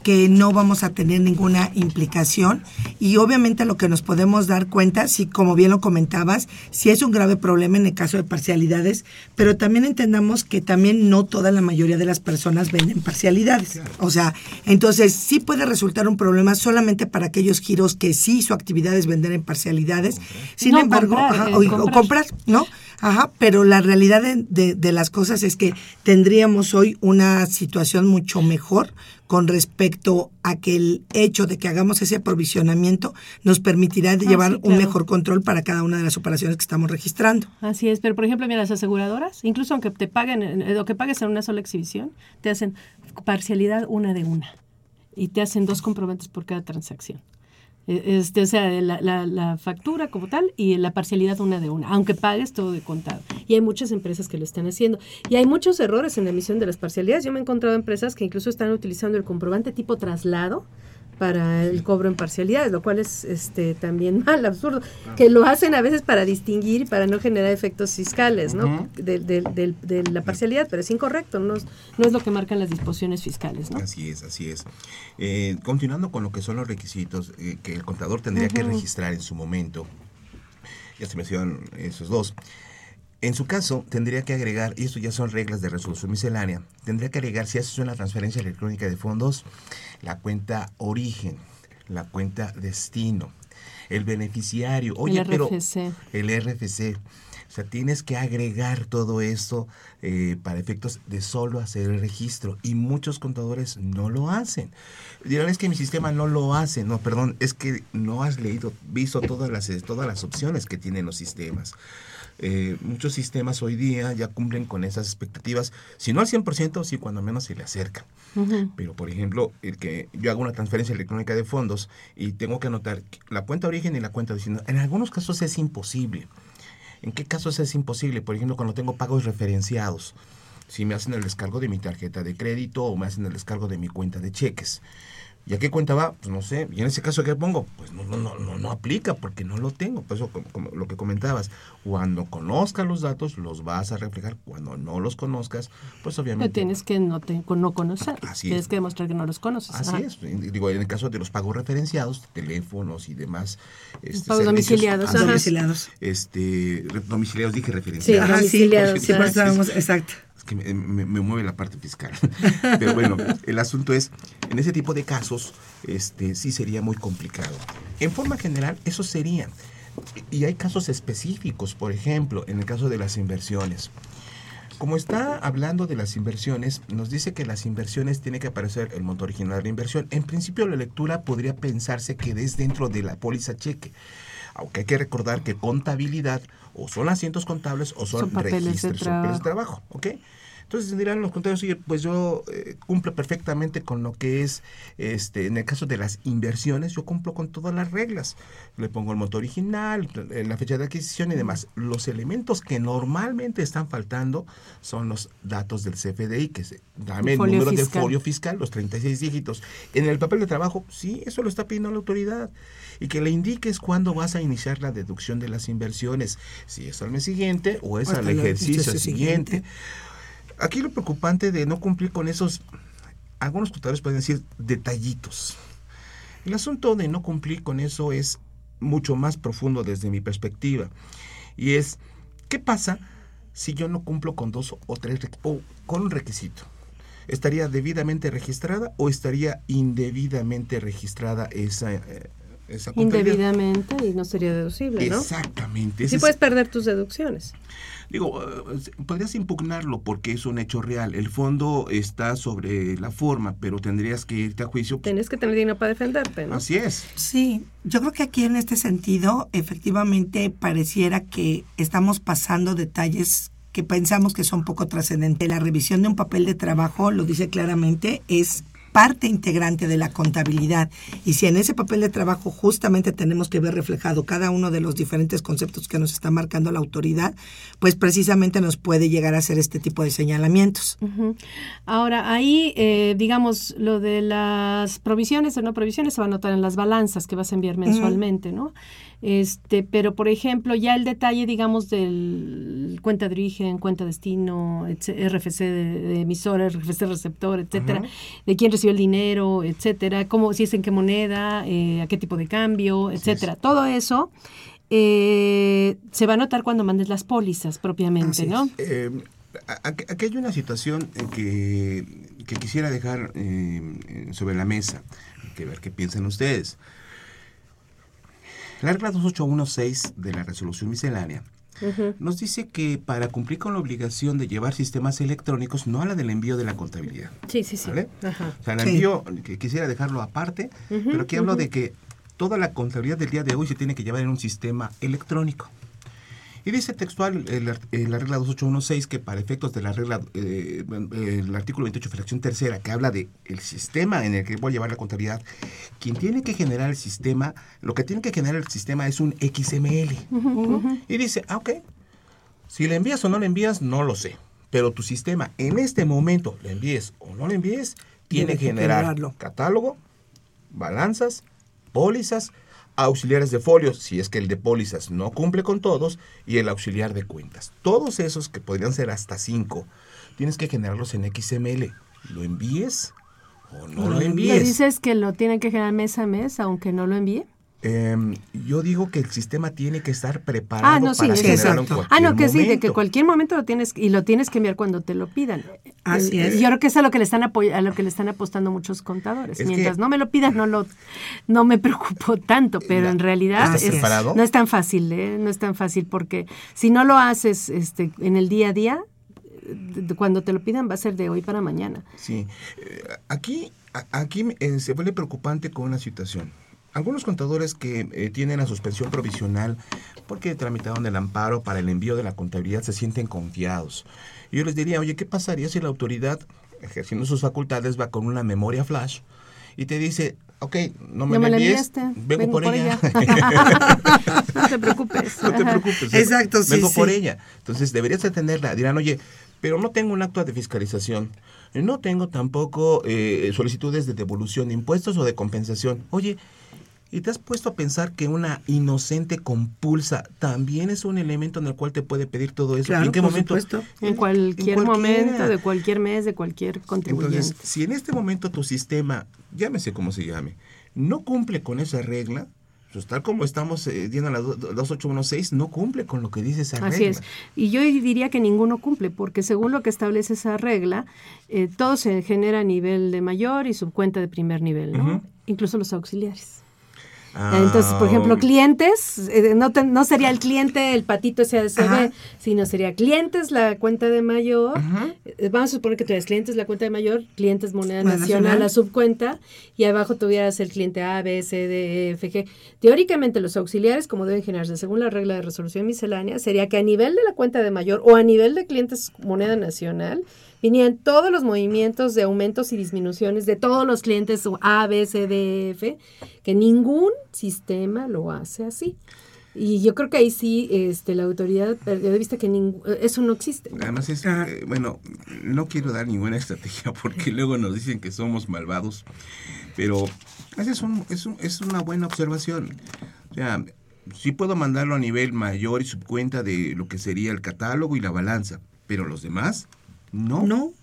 que no vamos a tener ninguna implicación y obviamente lo que nos podemos dar cuenta, si como bien lo comentabas, si es un grave problema en el caso de parcialidades, pero también entendamos que también no toda la mayoría de las personas venden parcialidades. O sea, entonces sí puede resultar un problema solamente para aquellos giros que sí su actividad es vender en parcialidades. Sin embargo, comprar, eh, o, o comprar. comprar, ¿no? Ajá, pero la realidad de, de- de las cosas es que tendríamos hoy una situación mucho mejor con respecto a que el hecho de que hagamos ese aprovisionamiento nos permitirá de Ah, llevar sí, un mejor control para cada una de las operaciones que estamos registrando. Así es, pero por ejemplo, mira, las aseguradoras, incluso aunque te paguen, o que pagues en una sola exhibición, te hacen parcialidad una de una y te hacen dos comprobantes por cada transacción. Eh, Este, o sea, la, la- factura como tal y la parcialidad una de una, aunque pagues todo de contado. Y hay muchas empresas que lo están haciendo. Y hay muchos errores en la emisión de las parcialidades. Yo me he encontrado empresas que incluso están utilizando el comprobante tipo traslado para el cobro en parcialidades, lo cual es este también mal, absurdo, que lo hacen a veces para distinguir y para no generar efectos fiscales, ¿no? Ujú. de, de- de- de la parcialidad, pero es incorrecto, no es, no es lo que marcan las disposiciones fiscales, ¿no? Así es, así es. Eh, continuando con lo que son los requisitos eh, que el contador tendría que registrar en su momento, ya se mencionan esos dos. En su caso, tendría que agregar, y esto ya son reglas de resolución miscelánea, tendría que agregar, si haces una transferencia electrónica de fondos, la cuenta origen, la cuenta destino, el beneficiario. Oye, el pero el RFC. O sea, tienes que agregar todo esto eh, para efectos de solo hacer el registro. Y muchos contadores no lo hacen. Dirán, es que mi sistema no lo hace. No, perdón, es que no has leído, visto todas las, todas las opciones que tienen los sistemas. Eh, muchos sistemas hoy día ya cumplen con esas expectativas. Si no al 100%, sí, cuando menos se le acerca. Pero, por ejemplo, el que yo hago una transferencia electrónica de fondos y tengo que anotar la cuenta origen y la cuenta destino. En algunos casos es imposible. ¿En qué casos es imposible? Por ejemplo, cuando tengo pagos referenciados. Si me hacen el descargo de mi tarjeta de crédito o me hacen el descargo de mi cuenta de cheques. ¿Y a qué cuenta va? Pues no sé. ¿Y en ese caso qué pongo? Pues no, no, no, no, no aplica porque no lo tengo. Por eso, como, como lo que comentabas, cuando conozcas los datos, los vas a reflejar. Cuando no los conozcas, pues obviamente... tienes que no, te, no conocer. Así tienes es. que demostrar que no los conoces. Así Ajá. es. Digo, en el caso de los pagos referenciados, teléfonos y demás. este, Pagos domiciliados, Ah, ajá. Domiciliados. Este, domiciliados dije Sí, referenciados. Sí, domiciliados, sí, pues estábamos, exacto. Es que me, mueve la parte fiscal. Pero bueno, el asunto es, en ese tipo de casos, este, sí sería muy complicado. En forma general, eso sería. Y hay casos específicos, por ejemplo, en el caso de las inversiones. Como está hablando de las inversiones, nos dice que las inversiones tiene que aparecer el monto original de inversión. En principio, la lectura podría pensarse que es dentro de la póliza cheque. Aunque hay que recordar que contabilidad o son asientos contables o son, Son papeles de registros, son papeles de trabajo. ¿ok? Entonces dirán los contadores, oye, pues yo eh, cumplo perfectamente con lo que es, este, en el caso de las inversiones, yo cumplo con todas las reglas. Le pongo el monto original, eh, la fecha de adquisición y demás. Los elementos que normalmente están faltando son los datos del CFDI, que es dame el número de fiscal. folio fiscal, los 36 dígitos. En el papel de trabajo, sí, eso lo está pidiendo la autoridad. Y que le indiques cuándo vas a iniciar la deducción de las inversiones, si es al mes siguiente o es O al ejercicio ejercicio siguiente. siguiente. Aquí lo preocupante de no cumplir con esos, algunos contadores pueden decir detallitos. El asunto de no cumplir con eso es mucho más profundo desde mi perspectiva. Y es, ¿qué pasa si yo no cumplo con dos o tres, o con un requisito? ¿Estaría debidamente registrada o estaría indebidamente registrada esa, eh, esa? Indebidamente y no sería deducible, ¿no? Exactamente. Sí es- puedes perder tus deducciones. Digo, eh, podrías impugnarlo porque es un hecho real. El fondo está sobre la forma, pero tendrías que irte a juicio. Tienes que tener dinero para defenderte, ¿no? Así es. Sí, yo creo que aquí en este sentido, efectivamente, pareciera que estamos pasando detalles que pensamos que son poco trascendentes. La revisión de un papel de trabajo, lo dice claramente, es parte integrante de la contabilidad. Y si en ese papel de trabajo justamente tenemos que ver reflejado cada uno de los diferentes conceptos que nos está marcando la autoridad, pues precisamente nos puede llegar a hacer este tipo de señalamientos. Ahora, ahí, eh, digamos, lo de las provisiones o no provisiones se va a notar en las balanzas que vas a enviar mensualmente, ¿no? Este, pero por ejemplo, ya el detalle, digamos, del cuenta de origen, cuenta de destino, RFC de, emisor, RFC receptor, etcétera, de quién recibió el dinero, etcétera, cómo, si es en qué moneda, eh, a qué tipo de cambio, etcétera. Todo eso eh, se va a notar cuando mandes las pólizas propiamente, ¿no? Eh, aquí hay una situación que, que quisiera dejar sobre la mesa, que ver qué piensan ustedes. La regla 2816 de la resolución miscelánea nos dice que para cumplir con la obligación de llevar sistemas electrónicos no habla del envío de la contabilidad. Sí, sí, sí. O sea, el envío, que quisiera dejarlo aparte, pero aquí hablo de que toda la contabilidad del día de hoy se tiene que llevar en un sistema electrónico. Y dice textual la regla 2816 que para efectos de la regla, eh, el artículo 28, fracción tercera, que habla de el sistema en el que voy a llevar la contabilidad, quien tiene que generar el sistema, lo que tiene que generar el sistema es un XML. Y dice, ah, ok, si le envías o no le envías, no lo sé. Pero tu sistema en este momento, le envíes o no le envíes, tiene, que generar catálogo, balanzas, pólizas, auxiliares de folios, si es que el de pólizas no cumple con todos, y el auxiliar de cuentas. Todos esos, que podrían ser hasta cinco, tienes que generarlos en XML. ¿Lo envíes o no, lo envíes? dices que lo tienen que generar mes a mes, aunque no lo envíe? Em, yo digo que el sistema tiene que estar preparado ah, no, sí, para Ah, no, que sí, de que cualquier momento lo tienes y lo tienes que enviar cuando te lo pidan. Así es. Yo creo que es a lo que le están a lo que le están apostando muchos contadores. Mientras no me lo pidan, no lo no me preocupo tanto, pero en realidad no es tan fácil, ¿eh? no es tan fácil porque si no lo haces este en el día a día, cuando te lo pidan va a ser de hoy para mañana. Sí. Eh, aquí aquí eh, se vuelve preocupante con una situación algunos contadores que eh, tienen la suspensión provisional porque tramitaron el amparo para el envío de la contabilidad se sienten confiados. yo les diría, oye, ¿qué pasaría si la autoridad, ejerciendo sus facultades, va con una memoria flash y te dice, ok, no me, la envíes, vengo, por, ella. no te preocupes. No te preocupes. Exacto, sí, Vengo por ella. Entonces deberías atenderla. Dirán, oye, pero no tengo un acto de fiscalización. No tengo tampoco eh, solicitudes de devolución de impuestos o de compensación. Oye, ¿Y te has puesto a pensar que una inocente compulsa también es un elemento en el cual te puede pedir todo eso? ¿En qué momento? En, cualquier momento, de cualquier mes, de cualquier contribuyente. Entonces, si en este momento tu sistema, llámese como se llame, no cumple con esa regla, pues tal como estamos eh, la 2816, no cumple con lo que dice esa regla. Así es. Y yo diría que ninguno cumple, porque según lo que establece esa regla, eh, todo se genera a nivel de mayor y subcuenta de primer nivel, ¿no? Incluso los auxiliares. Entonces, por ejemplo, ah, clientes, eh, no, no sería el cliente el patito SADCB, sino sería clientes la cuenta de mayor. Eh, vamos a suponer que tuvieras clientes la cuenta de mayor, clientes moneda nacional, la subcuenta, y abajo tuvieras el cliente A, B, C, D, E, F, G. Teóricamente, los auxiliares, como deben generarse según la regla de resolución miscelánea, sería que a nivel de la cuenta de mayor o a nivel de clientes moneda nacional, vinieran todos los movimientos de aumentos y disminuciones de todos los clientes A, B, C, D, F, que ningún sistema lo hace así. Y yo creo que ahí sí este, la autoridad perdió de vista que eso no existe. Además, es, eh, bueno, no quiero dar ninguna estrategia porque luego nos dicen que somos malvados, pero es, un, es, un, es una buena observación. O sea, sí puedo mandarlo a nivel mayor y subcuenta de lo que sería el catálogo y la balanza, pero los demás no. No.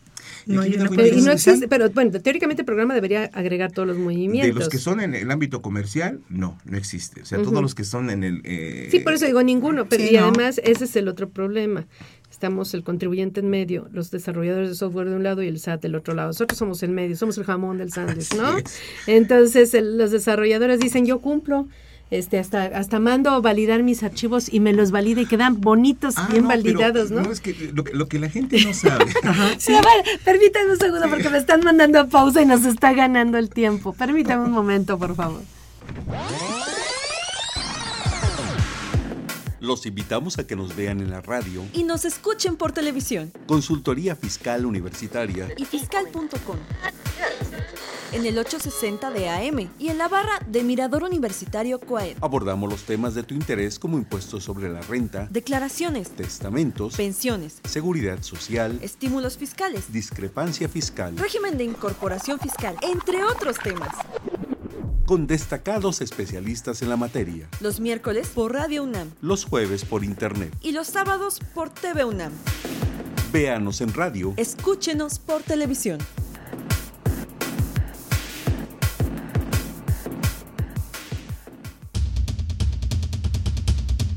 No hay pero, no existe, pero bueno, teóricamente el programa debería agregar todos los movimientos. De los que son en el ámbito comercial, no, no existe. O sea, todos los que son en el... Eh, sí, por eso digo ninguno, pero y además ese es el otro problema. Estamos el contribuyente en medio, los desarrolladores de software de un lado y el SAT del otro lado. Nosotros somos el medio, somos el jamón del sándwich, ¿no? Entonces los desarrolladores dicen, yo cumplo, este, hasta, hasta mando validar mis archivos y me los valida y quedan bonitos, ah, bien validados, ¿no? No, es que lo, que la gente no sabe. sí. permítame un segundo porque me están mandando a pausa y nos está ganando el tiempo. Permítame un momento, por favor. Los invitamos a que nos vean en la radio y nos escuchen por televisión. Consultoría Fiscal Universitaria y fiscal.com. en el 860 de AM y en la barra de Mirador Universitario Coaed. Abordamos los temas de tu interés como impuestos sobre la renta, declaraciones, testamentos, pensiones, seguridad social, estímulos fiscales, discrepancia fiscal, régimen de incorporación fiscal, entre otros temas con destacados especialistas en la materia. Los miércoles por Radio UNAM. Los jueves por Internet. Y los sábados por TV UNAM. Véanos en radio. Escúchenos por televisión.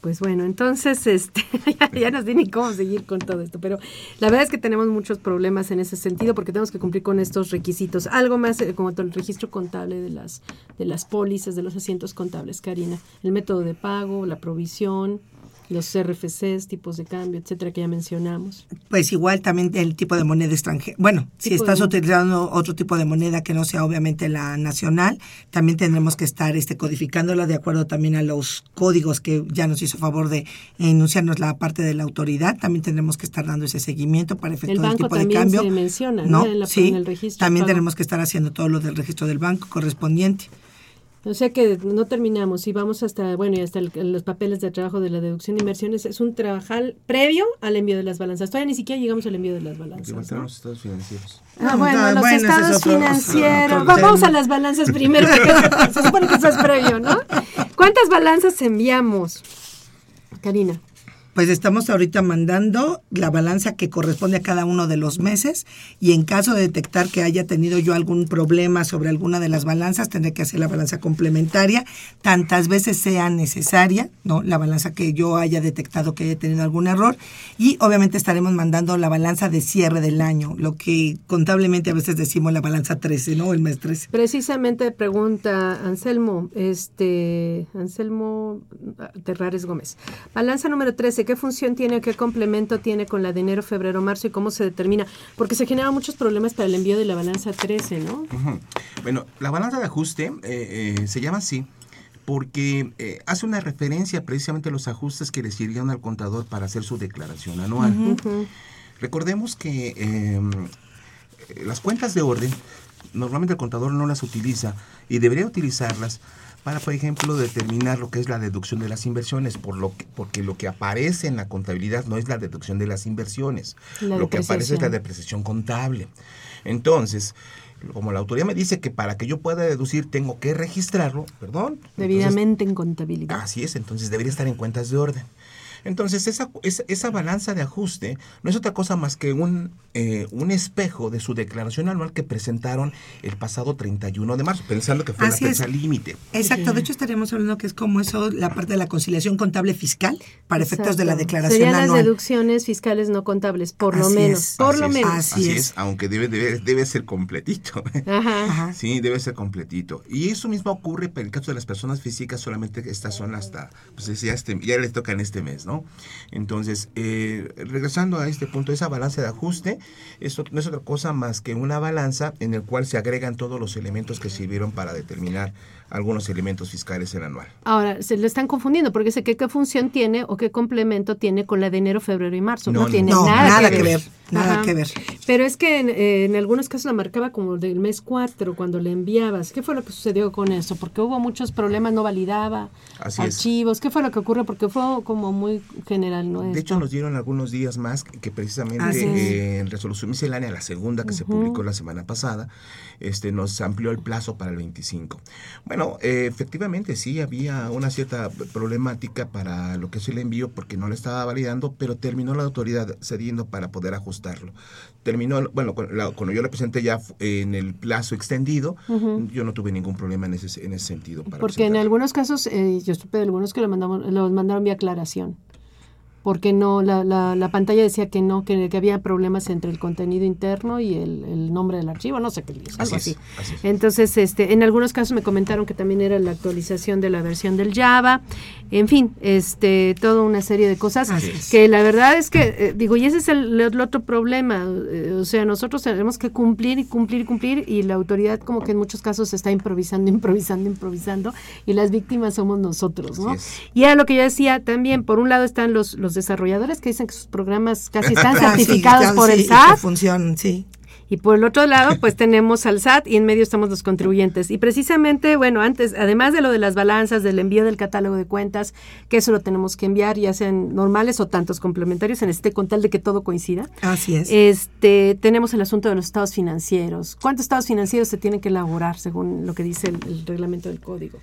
Pues bueno, entonces este, ya, nos di ni cómo seguir con todo esto, pero la verdad es que tenemos muchos problemas en ese sentido porque tenemos que cumplir con estos requisitos. Algo más eh, como el registro contable de las, de las pólizas, de los asientos contables, Karina. El método de pago, la provisión, los RFCs, tipos de cambio, etcétera, que ya mencionamos. Pues igual también el tipo de moneda extranjera. Bueno, si estás utilizando otro tipo de moneda que no sea obviamente la nacional, también tendremos que estar este, codificándola de acuerdo también a los códigos que ya nos hizo favor de enunciarnos la parte de la autoridad. También tendremos que estar dando ese seguimiento para efectuar el, tipo de cambio. Se menciona, ¿no? En sí, en el registro también tenemos que estar haciendo todo lo del registro del banco correspondiente. O sea que no terminamos y vamos hasta, bueno, y hasta los papeles de trabajo de la deducción de inversiones. Es un trabajar previo al envío de las balanzas. Todavía ni siquiera llegamos al envío de las balanzas. ¿no? los estados financieros. Ah, bueno, los estados financieros. vamos a las balanzas primero, se supone que eso es previo, ¿no? ¿Cuántas balanzas enviamos, Karina? Pues estamos ahorita mandando la balanza que corresponde a cada uno de los meses y en caso de detectar que haya tenido yo algún problema sobre alguna de las balanzas, tendré que hacer la balanza complementaria tantas veces sea necesaria, ¿no? La balanza que yo haya detectado que haya tenido algún error y obviamente estaremos mandando la balanza de cierre del año, lo que contablemente a veces decimos la balanza 13, ¿no? El mes 13. Precisamente pregunta Anselmo, este Anselmo Terrares Gómez. Balanza número 13 ¿Qué función tiene, qué complemento tiene con la de enero, febrero, marzo y cómo se determina? Porque se generan muchos problemas para el envío de la balanza 13, ¿no? Bueno, la balanza de ajuste eh, eh, se llama así porque eh, hace una referencia precisamente a los ajustes que le sirvieron al contador para hacer su declaración anual. Recordemos que em, las cuentas de orden, normalmente el contador no las utiliza y debería utilizarlas para, por ejemplo, determinar lo que es la deducción de las inversiones, por lo que, porque lo que aparece en la contabilidad no es la deducción de las inversiones, lo que aparece es la depreciación contable. Entonces, como la autoridad me dice que para que yo pueda deducir tengo que registrarlo, perdón. Debidamente en contabilidad. Así es, entonces debería estar en cuentas de orden. Entonces, esa, esa, balanza de ajuste no es otra cosa más que un, eh, un espejo de su declaración anual que presentaron el pasado 31 de marzo, pensando que fue la fecha límite. Exacto, de hecho estaríamos hablando que es como eso, la parte de la conciliación contable fiscal para efectos de la declaración Serían anual. las deducciones fiscales no contables, por lo menos. Por lo menos. Así, es. aunque debe, debe, debe ser completito. Ajá. Sí, debe ser completito. Y eso mismo ocurre para el caso de las personas físicas, solamente estas son hasta, pues ya, este, ya les toca en este mes, ¿no? Entonces, eh, regresando a este punto, esa balanza de ajuste eso no es otra cosa más que una balanza en el cual se agregan todos los elementos que sirvieron para determinar algunos elementos fiscales en anual. Ahora, se le están confundiendo porque sé que qué función tiene o qué complemento tiene con la de enero, febrero y marzo. No, tiene nada, que, ver. Nada que ver. Pero es que eh, en, algunos casos la marcaba como del mes 4 cuando le enviabas. ¿Qué fue lo que sucedió con eso? Porque hubo muchos problemas, no validaba archivos. ¿Qué fue lo que ocurrió? Porque fue como muy general, ¿no? De hecho, nos dieron algunos días más que, precisamente en resolución miscelánea, la segunda que se publicó la semana pasada, este nos amplió el plazo para el 25. Bueno, eh, efectivamente sí había una cierta problemática para lo que es el envío porque no lo estaba validando, pero terminó la autoridad cediendo para poder ajustarlo. Terminó, bueno, cuando yo le presenté ya en el plazo extendido, yo no tuve ningún problema en ese, en ese sentido. porque en algunos casos, eh, yo supe de algunos que lo, mandamos, lo mandaron vía aclaración porque no la, la, la, pantalla decía que no, que, había problemas entre el contenido interno y el, el nombre del archivo, no sé qué, algo así. Entonces, este, en algunos casos me comentaron que también era la actualización de la versión del Java, en fin, este, toda una serie de cosas que la verdad es que, eh, digo, y ese es el, otro problema, eh, o sea, nosotros tenemos que cumplir y cumplir y cumplir y la autoridad como que en muchos casos está improvisando, improvisando, improvisando y las víctimas somos nosotros, ¿no? Y era lo que yo decía también, por un lado están los desarrolladores que dicen que sus programas casi están certificados por el SAT. funcionan, sí. Y por el otro lado, pues tenemos al SAT y en medio estamos los contribuyentes. Y precisamente, bueno, antes, además de lo de las balanzas, del envío del catálogo de cuentas, que eso lo tenemos que enviar, ya sean normales o tantos complementarios, en este con tal de que todo coincida. Así es. Este, tenemos el asunto de los estados financieros. ¿Cuántos estados financieros se tienen que elaborar según lo que dice el reglamento del código?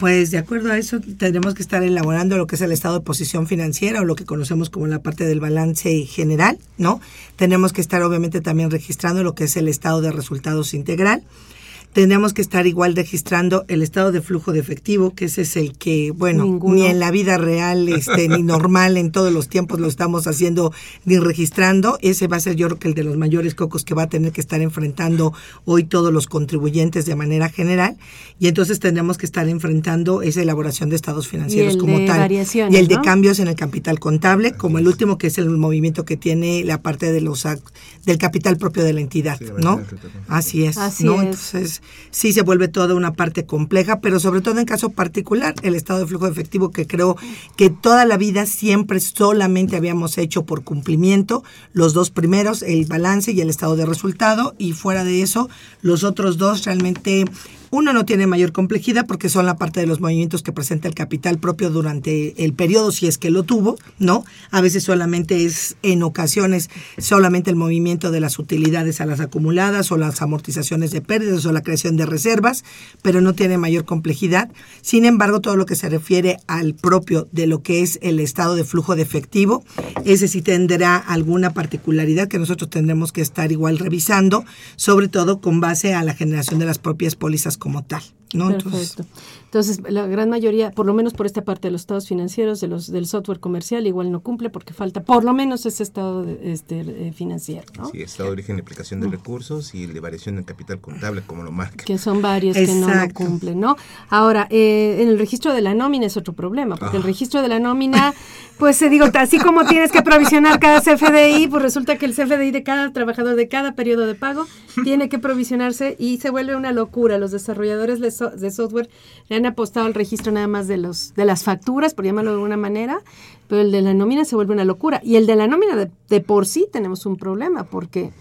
Pues de acuerdo a eso tendremos que estar elaborando lo que es el estado de posición financiera o lo que conocemos como la parte del balance general, ¿no? Tenemos que estar obviamente también registrando lo que es el estado de resultados integral tendríamos que estar igual registrando el estado de flujo de efectivo, que ese es el que, bueno, ni en la vida real, este, ni normal en todos los tiempos lo estamos haciendo ni registrando. Ese va a ser yo creo que el de los mayores cocos que va a tener que estar enfrentando hoy todos los contribuyentes de manera general. Y entonces tendremos que estar enfrentando esa elaboración de estados financieros como tal. Y el de cambios en el capital contable, como el último que es el movimiento que tiene la parte de los del capital propio de la entidad, ¿no? Así es, Así ¿no? Entonces, sí se vuelve toda una parte compleja, pero sobre todo en caso particular, el estado de flujo efectivo que creo que toda la vida siempre solamente habíamos hecho por cumplimiento, los dos primeros, el balance y el estado de resultado, y fuera de eso, los otros dos realmente uno no tiene mayor complejidad porque son la parte de los movimientos que presenta el capital propio durante el periodo, si es que lo tuvo, ¿no? A veces solamente es, en ocasiones, solamente el movimiento de las utilidades a las acumuladas o las amortizaciones de pérdidas o la creación de reservas, pero no tiene mayor complejidad. Sin embargo, todo lo que se refiere al propio de lo que es el estado de flujo de efectivo, ese sí tendrá alguna particularidad que nosotros tendremos que estar igual revisando, sobre todo con base a la generación de las propias pólizas como tal. ¿No? Perfecto. Entonces, la gran mayoría, por lo menos por esta parte de los estados financieros, de los del software comercial, igual no cumple porque falta por lo menos ese estado este, eh, financiero. ¿no? Sí, estado de origen de aplicación de mm. recursos y el de variación del capital contable, como lo marca. Que son varios que no lo cumplen, ¿no? Ahora, eh, en el registro de la nómina es otro problema, porque el ah. registro de la nómina, pues se digo, así como tienes que provisionar cada CFDI, pues resulta que el CFDI de cada trabajador de cada periodo de pago tiene que provisionarse y se vuelve una locura. Los desarrolladores de, de software han apostado al registro nada más de los de las facturas, por llamarlo de alguna manera, pero el de la nómina se vuelve una locura. Y el de la nómina de, por sí tenemos un problema, porque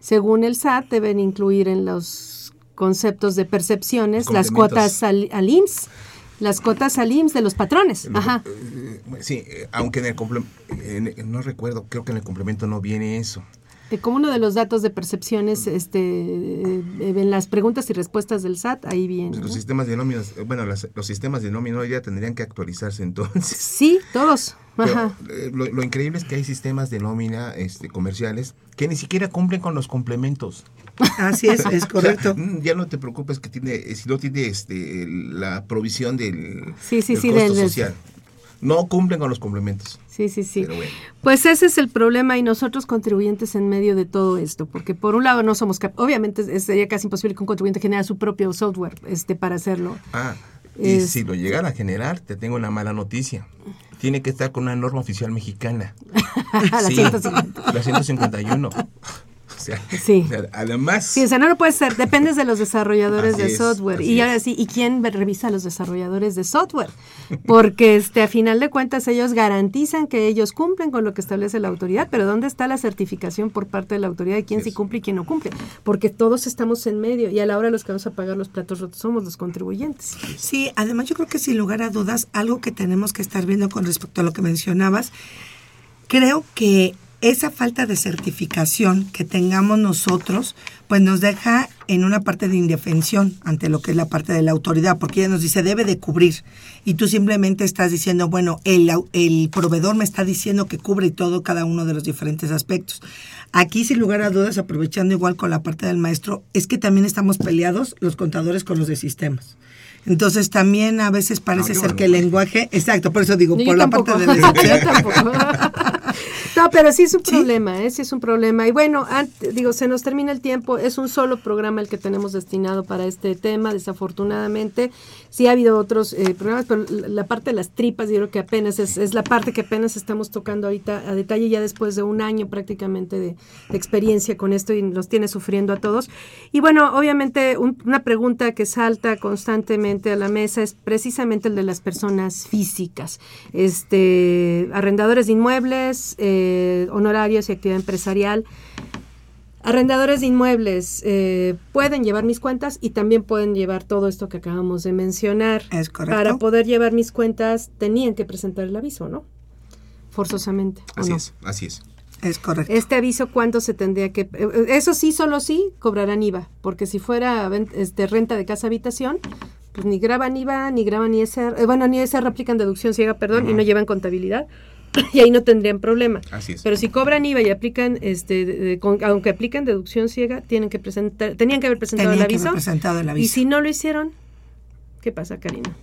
según el SAT deben incluir en los conceptos de percepciones las cuotas al, IMSS las cuotas al IMSS de los patrones. Ajá. Eh, sí, eh, aunque en el complemento, no recuerdo, creo que en el complemento no viene eso como uno de los datos de percepciones este, eh, en las preguntas y respuestas del SAT, ahí viene. Pues los sistemas de nóminas, bueno, los sistemas de nómina ya tendrían que actualizarse entonces. Sí, todos. Eh, lo, increíble es que hay sistemas de nómina este, comerciales que ni siquiera cumplen con los complementos. Así es, es correcto. Mm, ya no te preocupes que tiene, si no tiene este, la provisión del, sí, sí, sí, costo social. No cumplen con los complementos. Sí, sí, sí. Pues ese es el problema y nosotros contribuyentes en medio de todo esto, porque por un lado no somos obviamente sería casi imposible que un contribuyente genere su propio software este para hacerlo. Ah, y si lo llegara a generar, te tengo una mala noticia. Tiene que estar con una norma oficial mexicana. la, sí, 150. la 151 sí. además. Sí, o sea, no lo puede ser. Dependes de los desarrolladores de software. Y ahora sí, ¿y quién revisa a los desarrolladores de software? Porque este, a final de cuentas ellos garantizan que ellos cumplen con lo que establece la autoridad, pero ¿dónde está la certificación por parte de la autoridad de quién sí cumple y quién no cumple? Porque todos estamos en medio y a la hora los que vamos a pagar los platos rotos somos los contribuyentes. Sí, además yo creo que sin lugar a dudas, algo que tenemos que estar viendo con respecto a lo que mencionabas, creo que esa falta de certificación que tengamos nosotros, pues nos deja en una parte de indefensión ante lo que es la parte de la autoridad, porque ella nos dice debe de cubrir y tú simplemente estás diciendo, bueno, el, el proveedor me está diciendo que cubre todo cada uno de los diferentes aspectos. Aquí, sin lugar a dudas, aprovechando igual con la parte del maestro, es que también estamos peleados los contadores con los de sistemas. Entonces también a veces parece ser que el lenguaje, exacto, por eso digo, por la parte de No, pero sí es un problema, ¿eh? sí es un problema. Y bueno, digo, se nos termina el tiempo, es un solo programa el que tenemos destinado para este tema, desafortunadamente. Sí ha habido otros eh, programas, pero la parte de las tripas, yo creo que apenas es, es, la parte que apenas estamos tocando ahorita a detalle, ya después de un año prácticamente de, experiencia con esto y nos tiene sufriendo a todos. Y bueno, obviamente una pregunta que salta constantemente a la mesa es precisamente el de las personas físicas, este, arrendadores de inmuebles, eh, eh, honorarios y actividad empresarial. Arrendadores de inmuebles eh, pueden llevar mis cuentas y también pueden llevar todo esto que acabamos de mencionar. Es correcto. Para poder llevar mis cuentas tenían que presentar el aviso, ¿no? Forzosamente. Así es, así es. Es correcto. Este aviso, ¿cuánto se tendría que...? Eh, eso sí, solo sí, cobrarán IVA, porque si fuera este, renta de casa-habitación, pues ni graban IVA, ni graban ISR, bueno, ni ISR aplican deducción ciega, perdón, y no llevan contabilidad. y ahí no tendrían problema. Pero si cobran IVA y aplican, este, aunque apliquen deducción ciega, tienen que presentar, tenían que haber presentado, el aviso, presentado el aviso. Y si no lo hicieron, ¿qué pasa, Karina?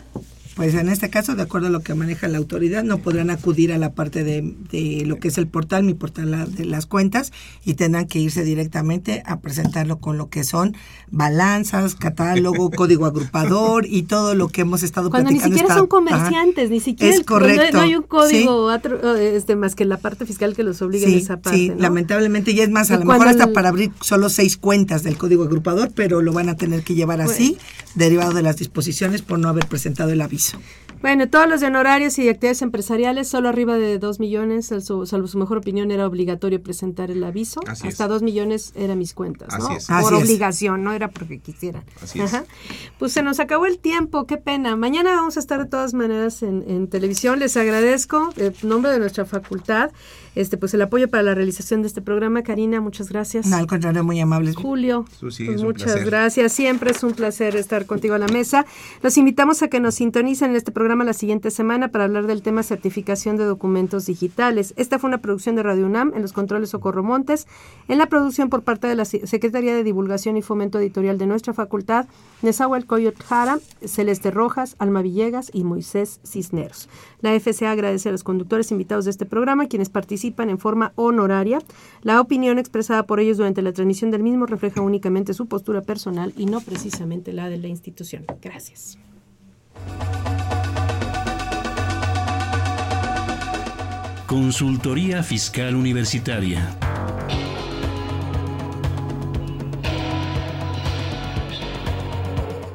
Pues en este caso, de acuerdo a lo que maneja la autoridad, no podrán acudir a la parte de, de lo que es el portal, mi portal de las cuentas, y tendrán que irse directamente a presentarlo con lo que son balanzas, catálogo, código agrupador y todo lo que hemos estado Cuando ni siquiera son comerciantes, ni siquiera es correcto. No, hay un código este, más que la parte fiscal que los obliga en esa parte. Sí, lamentablemente, y es más, a lo mejor hasta para abrir solo seis cuentas del código agrupador, pero lo van a tener que llevar así, derivado de las disposiciones por no haber presentado el aviso. Bueno, todos los de honorarios y actividades empresariales, solo arriba de 2 millones, salvo su mejor opinión, era obligatorio presentar el aviso. Hasta 2 millones eran mis cuentas, ¿no? Por obligación, no era porque quisieran. Pues se nos acabó el tiempo, qué pena. Mañana vamos a estar de todas maneras en, en televisión. Les agradezco, en nombre de nuestra facultad, este pues el apoyo para la realización de este programa. Karina, muchas gracias. No, al contrario, muy amables. Julio, pues muchas gracias. Siempre es un placer estar contigo a la mesa. Los invitamos a que nos sintonicen en este programa la siguiente semana para hablar del tema certificación de documentos digitales. Esta fue una producción de Radio UNAM en los controles Socorro Montes, en la producción por parte de la Secretaría de Divulgación y Fomento Editorial de nuestra facultad, Nezahuel Coyot Jara, Celeste Rojas, Alma Villegas y Moisés Cisneros. La FCA agradece a los conductores invitados de este programa, quienes participan en forma honoraria. La opinión expresada por ellos durante la transmisión del mismo refleja únicamente su postura personal y no precisamente la de la institución. Gracias. Consultoría Fiscal Universitaria.